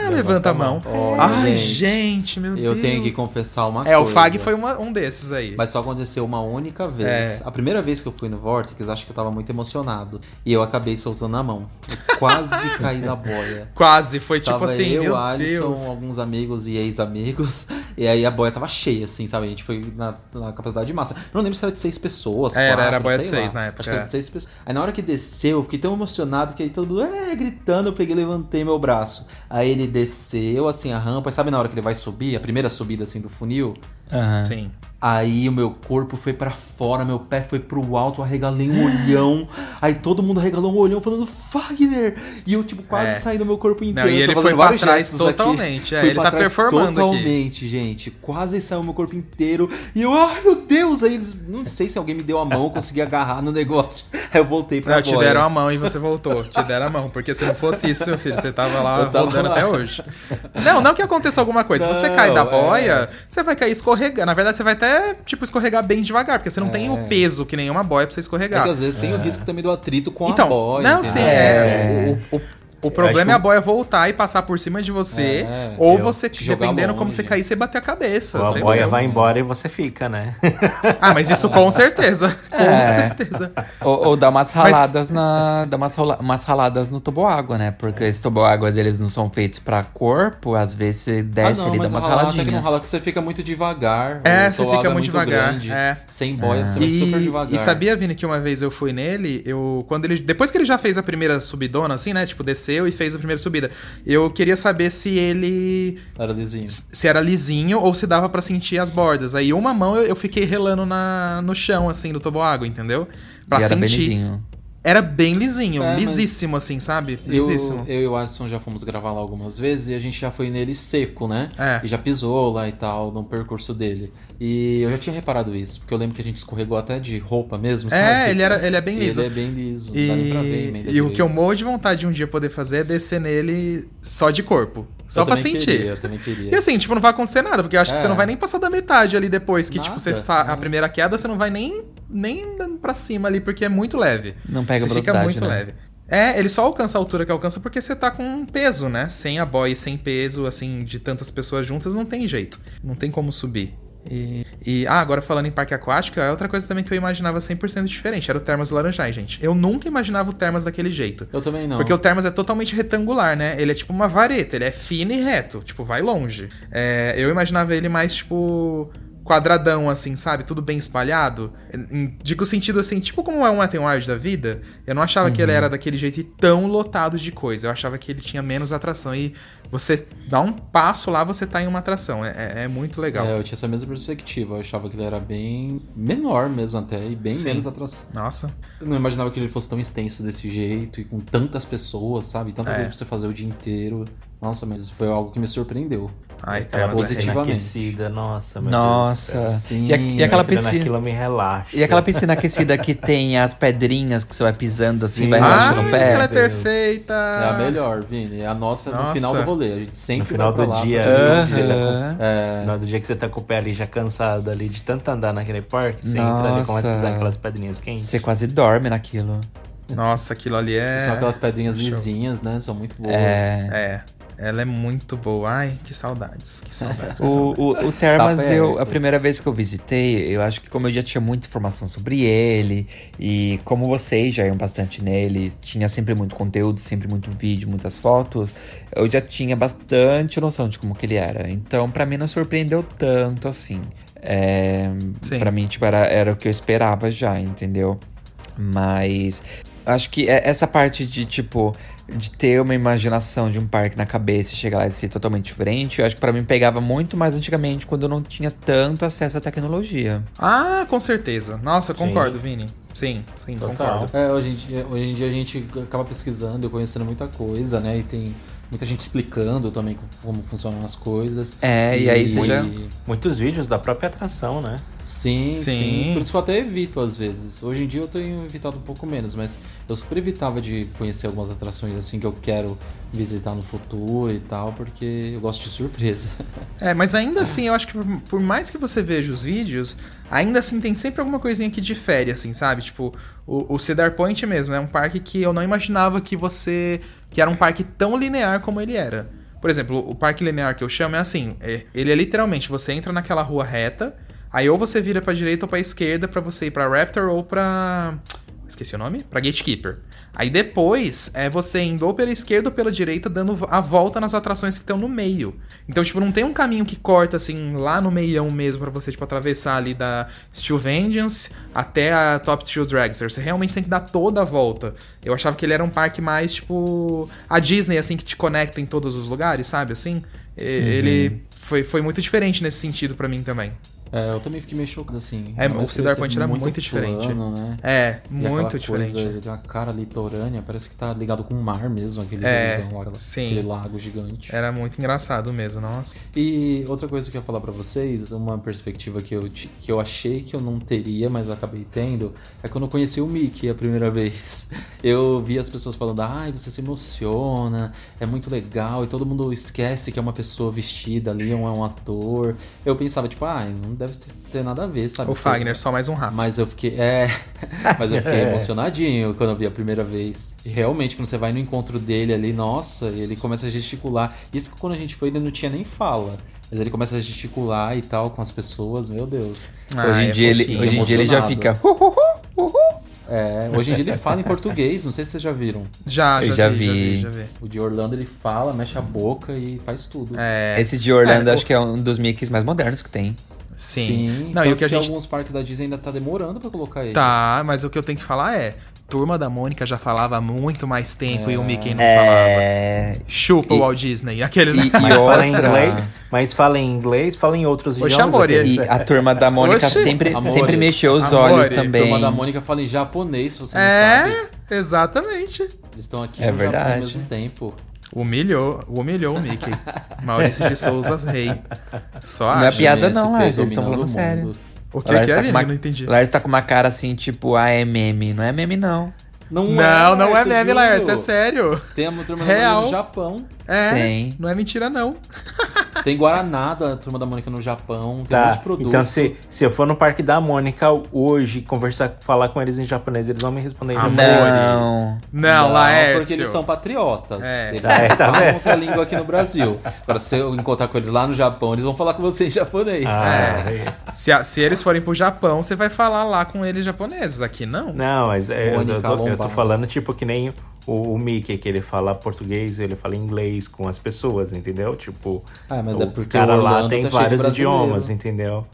Ah, levanta, a mão. Olha, Ai, gente, meu Eu Deus. tenho que confessar uma É, coisa. o Fag foi uma- um desses aí. Mas só aconteceu uma única vez. É. A primeira vez que eu fui no Vortex, acho que eu tava muito emocionado. E eu acabei soltando a mão. Eu quase caí da boia. Quase, foi tipo tava assim, eu, Alisson, Deus. alguns amigos e ex-amigos. E aí a boia tava cheia, assim, sabe? A gente foi na, na capacidade máxima. Eu não lembro se era de seis pessoas. Era, quatro, era a boia de sei seis lá. na época, Acho que era é. de seis pessoas. Aí na hora que desceu, eu fiquei tão emocionado que aí todo mundo é, gritando, eu peguei e levantei meu braço. Aí ele desceu, assim, a rampa. Sabe na hora que ele vai subir? A primeira subida, assim, do funil? Aham. Sim. Aí o meu corpo foi pra fora, meu pé foi pro alto, eu arregalei um olhão. Aí todo mundo arregalou um olhão falando Fagner! E eu, tipo, quase É. saí do meu corpo inteiro. Não, e ele foi pra trás aqui. totalmente, é, ele tá performando aqui. Totalmente, gente. Quase saiu meu corpo inteiro. E eu, ai meu Deus! Aí eles, não sei se alguém me deu a mão, eu consegui agarrar no negócio. Aí eu voltei pra Não, te deram a mão e você voltou. Te deram a mão. Porque se não fosse isso, meu filho, você tava lá tava rodando lá. até hoje. Não, não que aconteça alguma coisa. Se você Não, cai da é. boia, você vai cair escorregando. Na verdade, você vai até, tipo, escorregar bem devagar, porque você não tem É. o peso que nem uma boia pra você É escorregar. que às vezes tem o risco também do atrito com então, a boia. não, sim, é. O, o- o problema é a boia voltar e passar por cima de você, É, ou eu você, dependendo como longe. você cair, você bater a cabeça. Ou a boia vai embora e você fica, né? Ah, mas isso com certeza. Com É. certeza. Ou, ou dá umas raladas na. Dá umas, rola- umas raladas no toboágua, né? Porque esse toboágua deles não são feitos pra corpo, às vezes você desce ah, não, ali e dá mas umas ralar até que não raladinhas. rala que você fica muito devagar. É, você fica é muito devagar, grande, é. Sem boia, você vai super devagar. E sabia, Vini, que uma vez eu fui nele, eu. Quando ele. Depois que ele já fez a primeira subidona, assim, né? Tipo, desceu e fez a primeira subida. Eu queria saber se ele. Era lisinho. Se era lisinho ou se dava pra sentir as bordas. Aí uma mão eu, eu fiquei relando na, no chão, assim, do toboágua, entendeu? Pra e era bem sentir. lisinho. Era bem lisinho, É, lisíssimo, assim, sabe? Eu, Lisíssimo. eu e o Alisson já fomos gravar lá algumas vezes e a gente já foi nele seco, né? É. E já pisou lá e tal, no percurso dele. E eu já tinha reparado isso, porque eu lembro que a gente escorregou até de roupa mesmo, sabe? É, ele, era, ele é bem E liso. Ele é bem liso, não dá nem pra ver. E, e o que eu morro de vontade de um dia poder fazer é descer nele só de corpo. Só Eu pra sentir. queria, eu também queria. E assim, tipo, não vai acontecer nada, porque eu acho que É. você não vai nem passar da metade ali depois, que, tipo, Nada, você sa- a é. primeira queda, você não vai nem, nem pra cima ali, porque é muito leve. Não pega você fica velocidade, muito né? leve. É, ele só alcança a altura que alcança porque você tá com peso, né? Sem a e sem peso, assim, de tantas pessoas juntas, não tem jeito. Não tem como subir. E, e, ah, agora falando em parque aquático, é outra coisa também que eu imaginava 100% diferente, era o Termas do Laranjais, gente. Eu nunca imaginava o Termas daquele jeito. Eu também não. Porque o Termas é totalmente retangular, né? Ele é tipo uma vareta, ele é fino e reto, tipo, vai longe. É, eu imaginava ele mais, tipo, quadradão, assim, sabe? Tudo bem espalhado. Digo o sentido assim, tipo como é um Wet n Wild da vida, eu não achava que ele era daquele jeito e tão lotado de coisa. Eu achava que ele tinha menos atração. E você dá um passo lá, você tá em uma atração. É, é- é muito legal. É, eu tinha essa mesma perspectiva. Eu achava que ele era bem menor mesmo até, e bem Sim. menos atração. Nossa. Eu não imaginava que ele fosse tão extenso desse jeito e com tantas pessoas, sabe? Tanta É. coisa pra você fazer o dia inteiro. Nossa, mas foi algo que me surpreendeu. Ai, Aquela é- piscina aquecida, nossa, meu Nossa. Deus. Sim. E, a- e aquela piscina. Aquilo me relaxa. E aquela piscina aquecida que tem as pedrinhas que você vai pisando assim, Sim. vai Ah, relaxando o Ai, pé. ela é perfeita. É a melhor, Vini. É a nossa, Nossa. no final do rolê. A gente sempre No final vai do lá dia, você tá com-. É, No final do dia que você tá com o pé ali já cansado ali de tanto andar naquele parque, você entra ali e começa a Nossa. pisar aquelas pedrinhas quentes. Você quase dorme naquilo. Nossa, aquilo ali é. São aquelas pedrinhas Show. lisinhas, né? São muito boas. É. É. Ela é muito boa. Ai, que saudades. Que saudades. que O, saudades. o, o Termas, Tá eu, a primeira vez que eu visitei, eu acho que como eu já tinha muita informação sobre ele, e como vocês já iam bastante nele, tinha sempre muito conteúdo, sempre muito vídeo, muitas fotos, eu já tinha bastante noção de como que ele era. Então, pra mim, não surpreendeu tanto assim. É, pra mim, tipo, era, era o que eu esperava já, entendeu? Mas acho que é- essa parte de, tipo, de ter uma imaginação de um parque na cabeça e chegar lá e ser totalmente diferente, eu acho que pra mim pegava muito mais antigamente, quando eu não tinha tanto acesso à tecnologia. Ah, com certeza. Nossa, concordo, Vini. Sim, sim, Total. concordo. É, hoje em, dia, hoje em dia a gente acaba pesquisando e conhecendo muita coisa, né? E tem muita gente explicando também como funcionam as coisas. É, e aí você e- já- Muitos vídeos da própria atração, né? Sim, sim, Sim. Por isso que eu até evito às vezes. Hoje em dia eu tenho evitado um pouco menos, mas eu super evitava de conhecer algumas atrações assim que eu quero visitar no futuro e tal, porque eu gosto de surpresa. É, mas ainda assim, eu acho que por, por mais que você veja os vídeos, ainda assim tem sempre alguma coisinha que difere, assim, sabe? Tipo, o, o Cedar Point mesmo é um parque que eu não imaginava que você. que era um parque tão linear como ele era. Por exemplo, o parque linear que eu chamo é assim: é- ele é literalmente, você entra naquela rua reta, aí ou você vira pra direita ou pra esquerda pra você ir pra Raptor ou pra. Esqueci o nome? Pra Gatekeeper. Aí depois é você indo ou pela esquerda ou pela direita, dando a volta nas atrações que estão no meio. Então, tipo, não tem um caminho que corta assim lá no meião mesmo pra você, tipo, atravessar ali da Steel Vengeance até a Top Steel Dragster. Você realmente tem que dar toda a volta. Eu achava que ele era um parque mais, tipo, a Disney, assim, que te conecta em todos os lugares, sabe? Assim, E- ele foi, foi muito diferente nesse sentido pra mim também. É, eu também fiquei meio chocado assim. É, o Cedar por Point era muito diferente. plano, né? É, E muito aquela diferente. Coisa, ele tem uma cara litorânea, parece que tá ligado com o mar mesmo, aquele, É, lá, sim. aquele lago gigante. Era muito engraçado mesmo, nossa. E outra coisa que eu ia falar pra vocês, uma perspectiva que eu, que eu achei que eu não teria, mas eu acabei tendo, é quando eu conheci o Mickey a primeira vez. Eu vi as pessoas falando, ai, você se emociona, é muito legal, e todo mundo esquece que é uma pessoa vestida ali, ou é um ator. Eu pensava, tipo, ai, não deve ter, nada a ver, sabe? O Fagner, só mais um rato. Mas eu fiquei. É. Mas eu fiquei É. emocionadinho quando eu vi a primeira vez. E realmente, quando você vai no encontro dele ali, nossa, e ele começa a gesticular. Isso que quando a gente foi, ele não tinha nem fala. Mas ele começa a gesticular e tal com as pessoas, meu Deus. Ah, hoje em é dia, ele, hoje em dia ele já fica. "Hu, hu, hu, uhul". É, hoje em dia ele fala em português, não sei se vocês já viram. Já, Eu já, já vi, já vi. vi, já vi. O de Orlando ele fala, mexe a boca e faz tudo. É, Esse de Orlando É, o- acho que é um dos Mickeys mais modernos que tem. Sim. Não, e o que a gente alguns parques da Disney ainda tá demorando pra colocar ele. Tá, mas o que eu tenho que falar é: Turma da Mônica já falava há muito mais tempo e o Mickey não É. falava. Chupa E- o Walt Disney. Aqueles. e- né? e Mas fala em inglês, mas fala em inglês, fala em outros Oxe, idiomas. amor, E a turma da Mônica Oxi. sempre, sempre mexeu os Amore. olhos Turma A também. turma da Mônica fala em japonês, se você não É, sabe. exatamente. Eles estão aqui É no Japão verdade. ao mesmo tempo. Humilhou, humilhou o Mickey. Maurício de Souza Rei. Só Não é piada não, Lars, eles estão falando sério. O que, Lars que é, tá Vini? uma- Não entendi. Lars tá com uma cara assim, tipo, ah, é meme. Não é meme, não. Não, Não, não é meme. Lars, é sério. Tem a turma Real. no Japão. É, Tem. não é mentira não. Tem Guaraná da Turma da Mônica no Japão, tem um monte Tá, de produto. então se, se eu for no Parque da Mônica hoje conversar, falar com eles em japonês, eles vão me responder em Amor. japonês. Não. Não, Laércio. porque eles são patriotas. É. Eles Ah, é, tá falam vendo? outra língua aqui no Brasil. Agora, se eu encontrar com eles lá no Japão, eles vão falar com você em japonês. Ah, Se, a- se eles forem pro Japão, você vai falar lá com eles japoneses. Aqui não. Não, mas é, eu, Mônica eu tô, eu tô falando tipo que nem o, o Mickey, que ele fala português, ele fala inglês com as pessoas, entendeu? Tipo, Ah, mas o é porque cara o lá tem tá vários idiomas, entendeu?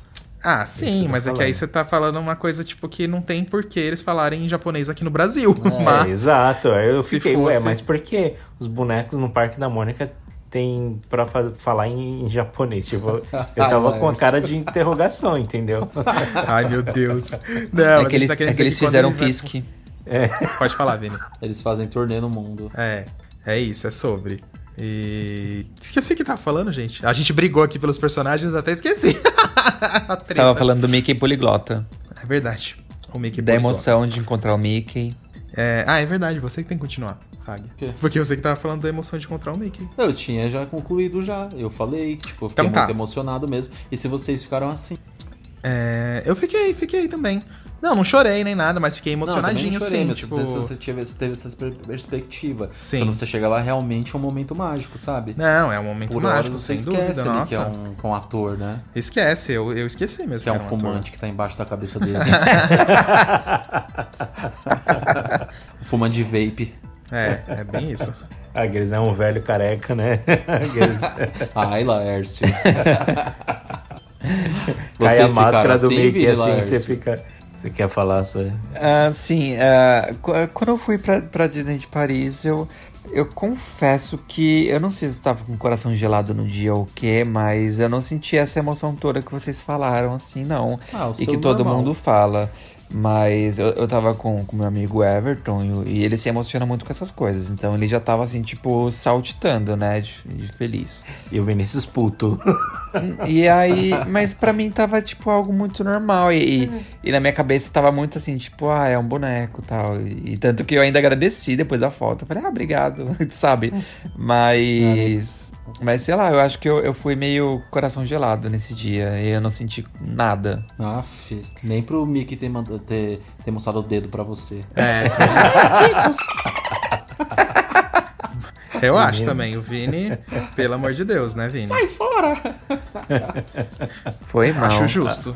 Ah, sim, mas é que aí você tá falando uma coisa, tipo, que não tem por que eles falarem em japonês aqui no Brasil. Mas, É, exato. Aí eu se fiquei, ué, fosse- mas por que os bonecos no Parque da Mônica tem pra fa- falar em, em japonês? Tipo, eu tava com a cara de interrogação, entendeu? Ai, meu Deus. Não, É mas que eles, tá é que eles fizeram vai- Fisk. Pode falar, Vini. Eles fazem turnê no mundo. É, é isso, é sobre. E. Esqueci o que tava falando, gente. A gente brigou aqui pelos personagens, até esqueci. Você tava falando do Mickey poliglota. É verdade. O Mickey Da poliglota. emoção de encontrar o Mickey. É... Ah, é verdade, você que tem que continuar? Porque você que tava falando da emoção de encontrar o Mickey. Eu tinha já concluído já. Eu falei, tipo, eu fiquei Então tá. muito emocionado mesmo. E se vocês ficaram assim? É, eu fiquei, fiquei também. Não, não chorei nem nada, mas fiquei Não, emocionadinho, eu também não chorei, assim. mas Tipo, se você tive, se teve essa per- perspectiva. Sim. Quando você chega lá, realmente é um momento mágico, sabe? Não, é um momento Por horas mágico, você sem esquece dúvida, que é nossa. um, que é um ator, né? Esquece, eu, eu esqueci mesmo. Que é um era ator. fumante que tá embaixo da cabeça dele. um fumante de vape. É, é bem isso. Aqueles é um velho careca, né? Ai, Laércio. Cai a máscara do assim, Mickey Vini, assim, Laércio? você fica. Você quer falar sobre. Ah, sim, ah, qu- quando eu fui pra, pra Disney de Paris, eu, eu confesso que eu não sei se eu tava com o coração gelado no dia ou o quê, mas eu não senti essa emoção toda que vocês falaram, assim, não. Ah, o e seu que todo normal. mundo fala. Mas eu, eu tava com o meu amigo Everton e, e ele se emociona muito com essas coisas. Então ele já tava assim, tipo, saltitando, né? De, de feliz. E o Vinícius puto. E aí, mas pra mim tava, tipo, algo muito normal. E, e, e na minha cabeça tava muito assim, tipo, ah, é um boneco tal. E, tanto que eu ainda agradeci depois da foto. Eu falei, ah, obrigado, sabe? Mas. Mas sei lá, eu acho que eu, eu fui meio coração gelado nesse dia. E eu não senti nada. Aff, nem pro Mickey ter, manda- ter, ter mostrado o dedo pra você. É. Eu acho também, o Vini, pelo amor de Deus, né, Vini? Sai fora! Foi mal. Acho justo.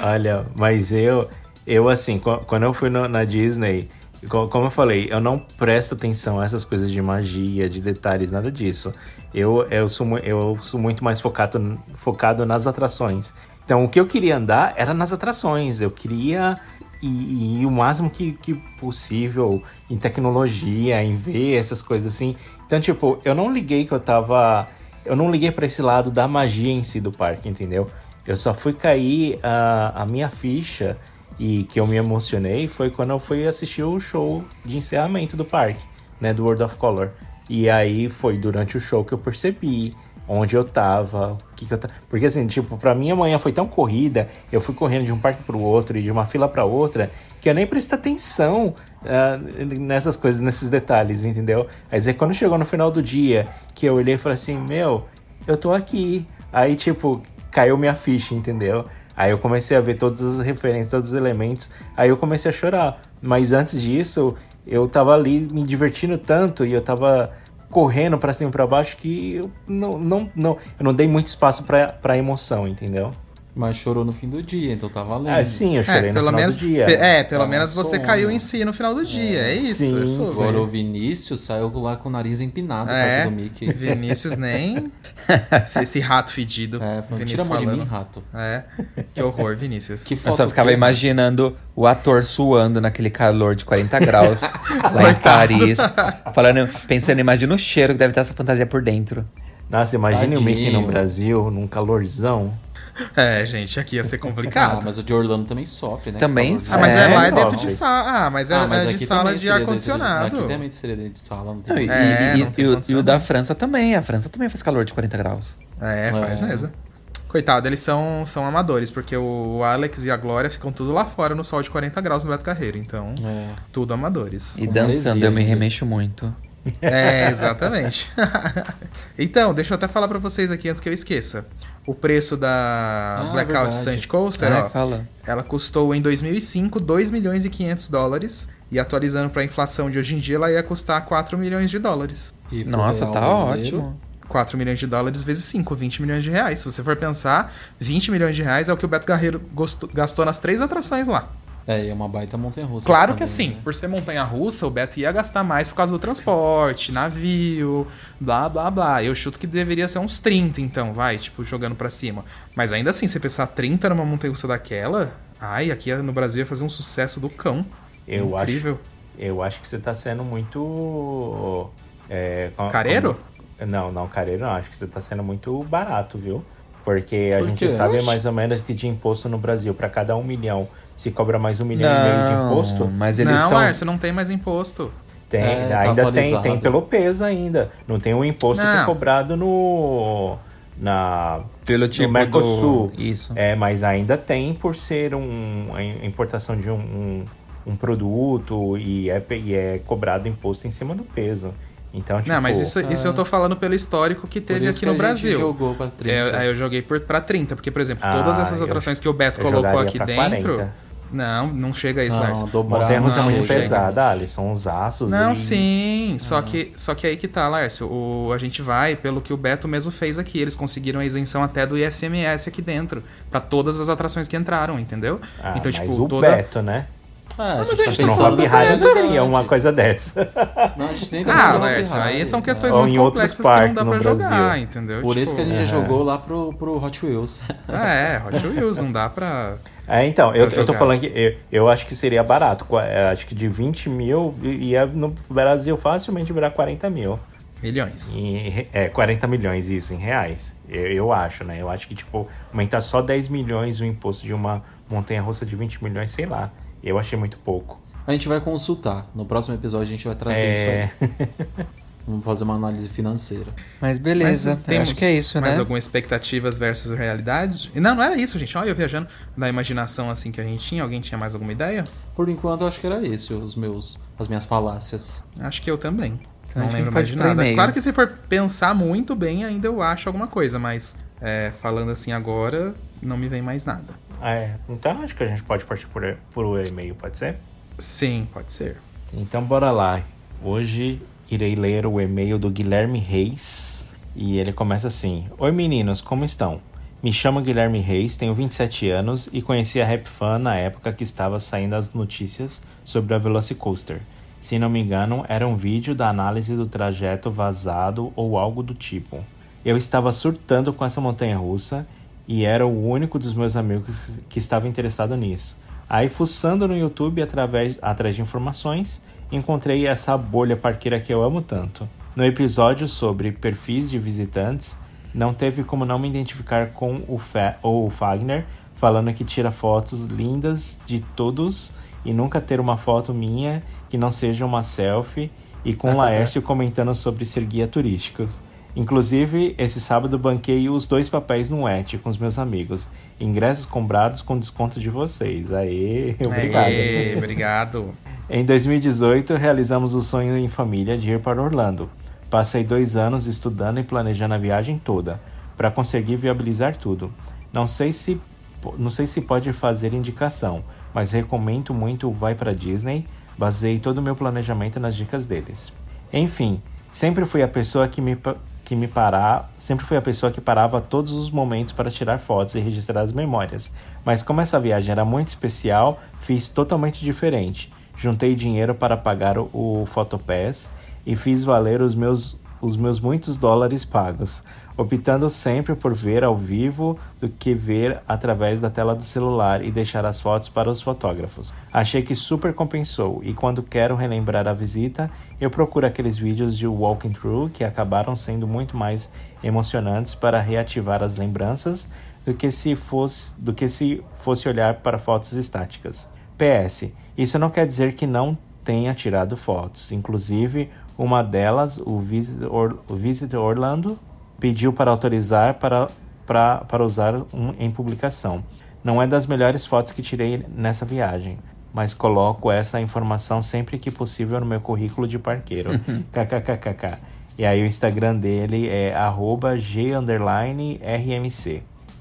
Olha, mas eu, eu assim, qu- quando eu fui no- na Disney, como eu falei, eu não presto atenção a essas coisas de magia, de detalhes, nada disso. Eu, eu, sou, eu sou muito mais focado, focado nas atrações. Então, o que eu queria andar era nas atrações. Eu queria ir, ir o máximo que, que possível em tecnologia, em ver essas coisas assim. Então, tipo, eu não liguei que eu tava. Eu não liguei pra esse lado da magia em si do parque, entendeu? Eu só fui cair a, a minha ficha e que eu me emocionei foi quando eu fui assistir o show de encerramento do parque, né, do World of Color. E aí foi durante o show que eu percebi onde eu tava, o que, que eu tava. Porque assim, tipo, pra mim amanhã foi tão corrida, eu fui correndo de um parque pro outro e de uma fila pra outra, que eu nem prestei atenção ah, nessas coisas, nesses detalhes, entendeu? Mas aí quando chegou no final do dia, que eu olhei e falei assim, meu, eu tô aqui. Aí, tipo, caiu minha ficha, entendeu? Aí eu comecei a ver todas as referências, todos os elementos, aí eu comecei a chorar. Mas antes disso, eu tava ali me divertindo tanto e eu tava correndo pra cima e pra baixo que eu não, não, não, eu não dei muito espaço pra emoção, entendeu? Mas chorou no fim do dia, então tá valendo. Ah, sim, eu chorei É, no pelo final menos, do dia. é, pelo Tá menos você sono. caiu em si no final do dia. É, isso, sim, é. Agora o Vinícius saiu lá com o nariz empinado É, do Mickey. Vinícius nem. esse, esse rato fedido. É, Vinícius tira a mão de mim, rato. É. Que horror, Vinícius. Que Eu foto só ficava que- imaginando o ator suando naquele calor de 40 graus lá em Paris. Falando, pensando, imagina o cheiro que deve ter essa fantasia por dentro. Nossa, imagine o Mickey Tadinho. no Brasil, num calorzão. É, gente, aqui ia ser Ah, complicado. mas o de Orlando também sofre, né? Também Ah, mas é, É, lá é dentro de sala. Ah, mas é, Ah, mas é de sala de ar-condicionado. Aqui também seria dentro de sala, não tem Não, e. É, e- não e- tem e o- e o da. França também. A França também faz calor de 40 graus. É, faz É. mesmo. Coitado, eles são, são amadores, porque o Alex e a Glória ficam tudo lá fora no sol de 40 graus no Beto Carreiro. Então, É. tudo amadores. E dançando, eu me remexo muito. É, exatamente. então, deixa eu até falar pra vocês aqui antes que eu esqueça. O preço da Ah, Blackout verdade. Stunt Coaster, Ah, ó, fala. ela custou em 2005 2 milhões e 500 dólares. E atualizando pra inflação de hoje em dia, ela ia custar 4 milhões de dólares. E Nossa, tá brasileiro, ótimo. 4 milhões de dólares vezes 5, 20 milhões de reais. Se você for pensar, 20 milhões de reais é o que o Beto gostou- gastou nas três atrações lá. É, e é uma baita montanha russa. Claro que também, assim, né? por ser montanha russa, o Beto ia gastar mais por causa do transporte, navio, blá blá blá. Eu chuto que deveria ser uns 30, então, vai, tipo, jogando pra cima. Mas ainda assim, você pensar 30 numa montanha russa daquela, ai, aqui no Brasil ia fazer um sucesso do cão. Eu Incrível. acho. Eu acho que você tá sendo muito. É, com- Careiro? com- Não, não, careiro não. Acho que você tá sendo muito barato, viu? Porque a Por gente sabe mais ou menos que de imposto no Brasil, para cada um milhão, se cobra mais um milhão e meio de imposto. mas eles não, são... Márcio, não tem mais imposto. Tem, É, tá ainda tem, atualizado. tem pelo peso ainda. Não tem o imposto que é Não. cobrado no. Na, Pelo tipo no Mercosul. do- Isso. É, mas ainda tem por ser um, a importação de um, um, um produto e é, e é cobrado imposto em cima do peso. Então, tipo, não, mas isso, isso eu tô falando pelo histórico que Por teve isso aqui que no a gente Brasil. jogou pra 30. É, aí eu joguei por, pra 30, porque, por exemplo, Ah, todas essas eu- atrações que o Beto eu colocou aqui pra dentro. 40. Não, não chega a isso, Não, Lars. dobrar montanha russa é muito chega. pesada, Ali. São os aços. Não, e... sim. Só, que, só que aí que tá, Lárcio. O, a gente vai pelo que o Beto mesmo fez aqui. Eles conseguiram a isenção até do ISMS aqui dentro. Pra todas as atrações que entraram, entendeu? Ah, então, mas tipo, o toda. Beto, né? Ah, a mas gente a tá gente tá falando High realidade. teria uma coisa dessa. Não, a gente nem tá Ah, Hop aí são questões né? Muito em outros complexas que não dá pra jogar, Brasil. entendeu? Por isso Tipo, que a gente já Aham. jogou lá pro, pro Hot Wheels. É, Hot Wheels, não dá pra. É, então, eu, eu tô falando que eu, eu acho que seria barato. É, Acho que de 20 mil ia no Brasil facilmente virar 40 mil. Milhões. Em re- é, 40 milhões, isso, em reais. Eu, eu acho, né? Eu acho que, tipo, aumentar só 10 milhões o imposto de uma montanha russa de 20 milhões, sei lá. Eu achei muito pouco. A gente vai consultar. No próximo episódio a gente vai trazer É. isso aí. Vamos fazer uma análise financeira. Mas beleza, Mas temos acho que é isso, mais né? algumas expectativas versus realidade? E não, não era isso, gente. Olha, eu viajando da imaginação assim que a gente tinha. Alguém tinha mais alguma ideia? Por enquanto, eu acho que era esse, os meus, as minhas falácias. Acho que eu também. Então, não lembro mais de nada. Claro que se for pensar muito bem, ainda eu acho alguma coisa, mas é, falando assim agora, não me vem mais nada. É, então acho que a gente pode partir por, por o e-mail, pode ser? Sim, pode ser. Então bora lá. Hoje irei ler o e-mail do Guilherme Reis e ele começa assim: Oi meninos, como estão? Me chamo Guilherme Reis, tenho 27 anos e conheci a Rap Fan na época que estava saindo as notícias sobre a Velocicoaster. Se não me engano, era um vídeo da análise do trajeto vazado ou algo do tipo. Eu estava surtando com essa montanha russa e era o único dos meus amigos que estava interessado nisso. Aí, fuçando no YouTube através, atrás de informações, encontrei essa bolha parqueira que eu amo tanto. No episódio sobre perfis de visitantes, não teve como não me identificar com o, Fa ou o Fagner, falando que tira fotos lindas de todos e nunca ter uma foto minha que não seja uma selfie, e com o Laércio comentando sobre ser guia turísticos. Inclusive, esse sábado banquei os dois papéis no Et com os meus amigos. Ingressos comprados com desconto de vocês. Aê, obrigado. Aê, obrigado. Em 2018, realizamos o sonho em família de ir para Orlando. Passei dois anos estudando e planejando a viagem toda, para conseguir viabilizar tudo. Não sei se não sei se pode fazer indicação, mas recomendo muito o Vai para Disney. Basei todo o meu planejamento nas dicas deles. Enfim, sempre fui a pessoa que me que me parar, sempre fui a pessoa que parava todos os momentos para tirar fotos e registrar as memórias. Mas como essa viagem era muito especial, fiz totalmente diferente. Juntei dinheiro para pagar o, o Photopass e fiz valer os meus, os meus muitos dólares pagos, optando sempre por ver ao vivo do que ver através da tela do celular e deixar as fotos para os fotógrafos. Achei que super compensou e quando quero relembrar a visita, eu procuro aqueles vídeos de walking through que acabaram sendo muito mais emocionantes para reativar as lembranças do que se fosse, do que se fosse olhar para fotos estáticas. PS, isso não quer dizer que não tenha tirado fotos. Inclusive, uma delas, o Visit, Or- o Visit Orlando, pediu para autorizar para, para, para usar um, em publicação. Não é das melhores fotos que tirei nessa viagem. mas coloco essa informação sempre que possível no meu currículo de parqueiro. KKKKK. E aí o Instagram dele é arroba g_rmc.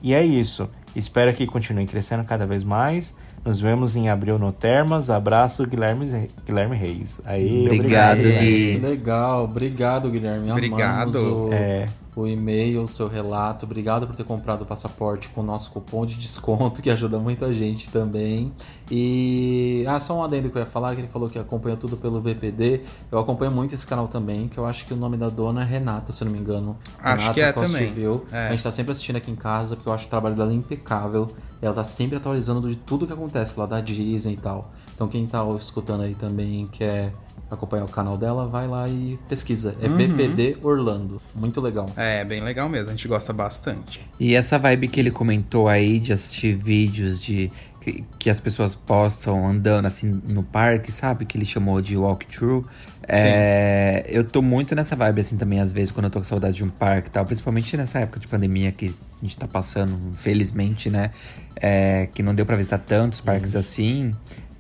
E é isso. Espero que continue crescendo cada vez mais. Nos vemos em abril no Termas. Abraço, Guilherme, Guilherme Reis. Aí, Obrigado, obrigado. Gui. Legal, obrigado, Guilherme. Obrigado. Amamos o, É. o e-mail, o seu relato. Obrigado por ter comprado o passaporte com o nosso cupom de desconto, que ajuda muita gente também. E. Ah, só um adendo que eu ia falar, que ele falou que acompanha tudo pelo VPD. Eu acompanho muito esse canal também, que eu acho que o nome da dona é Renata, se eu não me engano. Acho Renata que é Costa também. Viu. É. A gente tá sempre assistindo aqui em casa, porque eu acho o trabalho dela impecável. Ela tá sempre atualizando de tudo que acontece lá da Disney e tal. Então quem tá escutando aí também quer acompanhar o canal dela, vai lá e pesquisa. É Uhum. VPD Orlando. Muito legal. É, bem legal mesmo, a gente gosta bastante. E essa vibe que ele comentou aí de assistir vídeos de que, que as pessoas postam andando assim no parque, sabe? Que ele chamou de walkthrough. É, eu tô muito nessa vibe assim também, às vezes, quando eu tô com saudade de um parque e tal. Principalmente nessa época de pandemia que a gente tá passando, infelizmente, né? É, que não deu pra visitar tantos parques assim.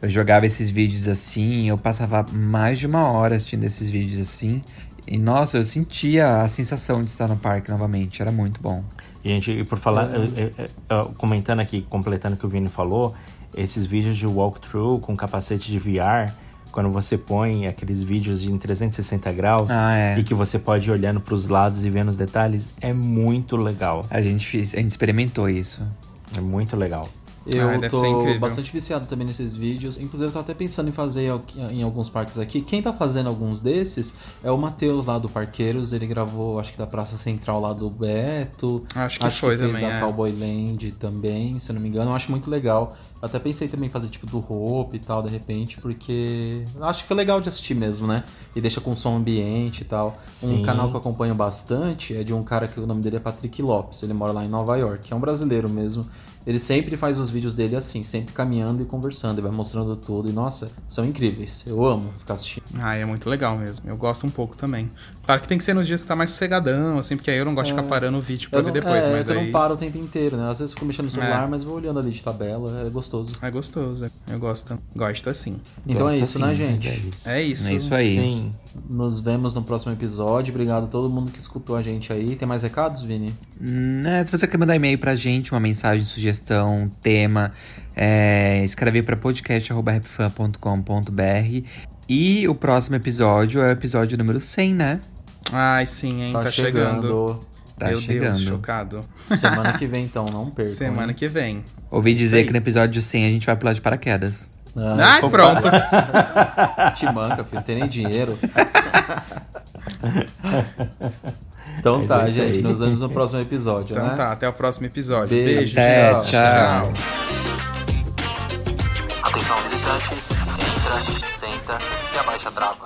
Eu jogava esses vídeos assim, eu passava mais de uma hora assistindo esses vídeos assim. E nossa, eu sentia a sensação de estar no parque novamente, era muito bom. Gente, e por falar, eu- comentando aqui, completando o que o Vini falou, esses vídeos de walkthrough com capacete de VR, quando você põe aqueles vídeos de em 360 graus Ah, é. e que você pode ir olhando para os lados e vendo os detalhes, é muito legal. A gente, fez- a gente experimentou isso. É muito legal. Eu Ah, tô bastante viciado também nesses vídeos. Inclusive, eu tô até pensando em fazer em alguns parques aqui. Quem tá fazendo alguns desses é o Matheus lá do Parqueiros. Ele gravou, acho que da Praça Central lá do Beto. Acho que foi fez também, da é. Cowboy Land também, se eu não me engano. Eu acho muito legal. Eu até pensei também em fazer tipo do Hope e tal, de repente, porque acho que é legal de assistir mesmo, né? E deixa com som ambiente e tal. Sim. Um canal que eu acompanho bastante é de um cara que o nome dele é Patrick Lopes. Ele mora lá em Nova York, é um brasileiro mesmo. Ele sempre faz os vídeos dele assim, sempre caminhando e conversando, e vai mostrando tudo. E nossa, são incríveis. Eu amo ficar assistindo. Ah, é muito legal mesmo. Eu gosto um pouco também. Claro que tem que ser nos dias que tá mais sossegadão, assim, porque aí eu não gosto de ficar parando o vídeo pra Eu ver não, depois, é, mas eu aí. não paro o tempo inteiro, né? Às vezes eu fico mexendo no celular, É. mas vou olhando ali de tabela, é gostoso. É gostoso, eu gosto. Gosto assim. Então é Gosto isso, né, assim, gente? mas É isso. É isso. É isso aí. Sim. Nos vemos no próximo episódio. Obrigado a todo mundo que escutou a gente aí. Tem mais recados, Vini? Né, se você quer mandar e-mail pra gente, uma mensagem, sugestão, tema, é, escrever pra podcast.rapfan.com.br. E o próximo episódio é o episódio número 100, né? Ai, sim, hein? Tá, chegando. Tá Meu chegando. Deus, chocado. Semana que vem, então, não percam. Semana hein? que vem. Ouvi Isso dizer aí. que no episódio 100 a gente vai pular de paraquedas. Ai, pô, pronto. Te manca, filho. Não tem nem dinheiro. então Mas tá, é gente. aí. Nos vemos no próximo episódio, Então né? tá, até o próximo episódio. Beijo, Beijo, Até, gente. tchau. Atenção visitantes, entra, senta e abaixa a trava.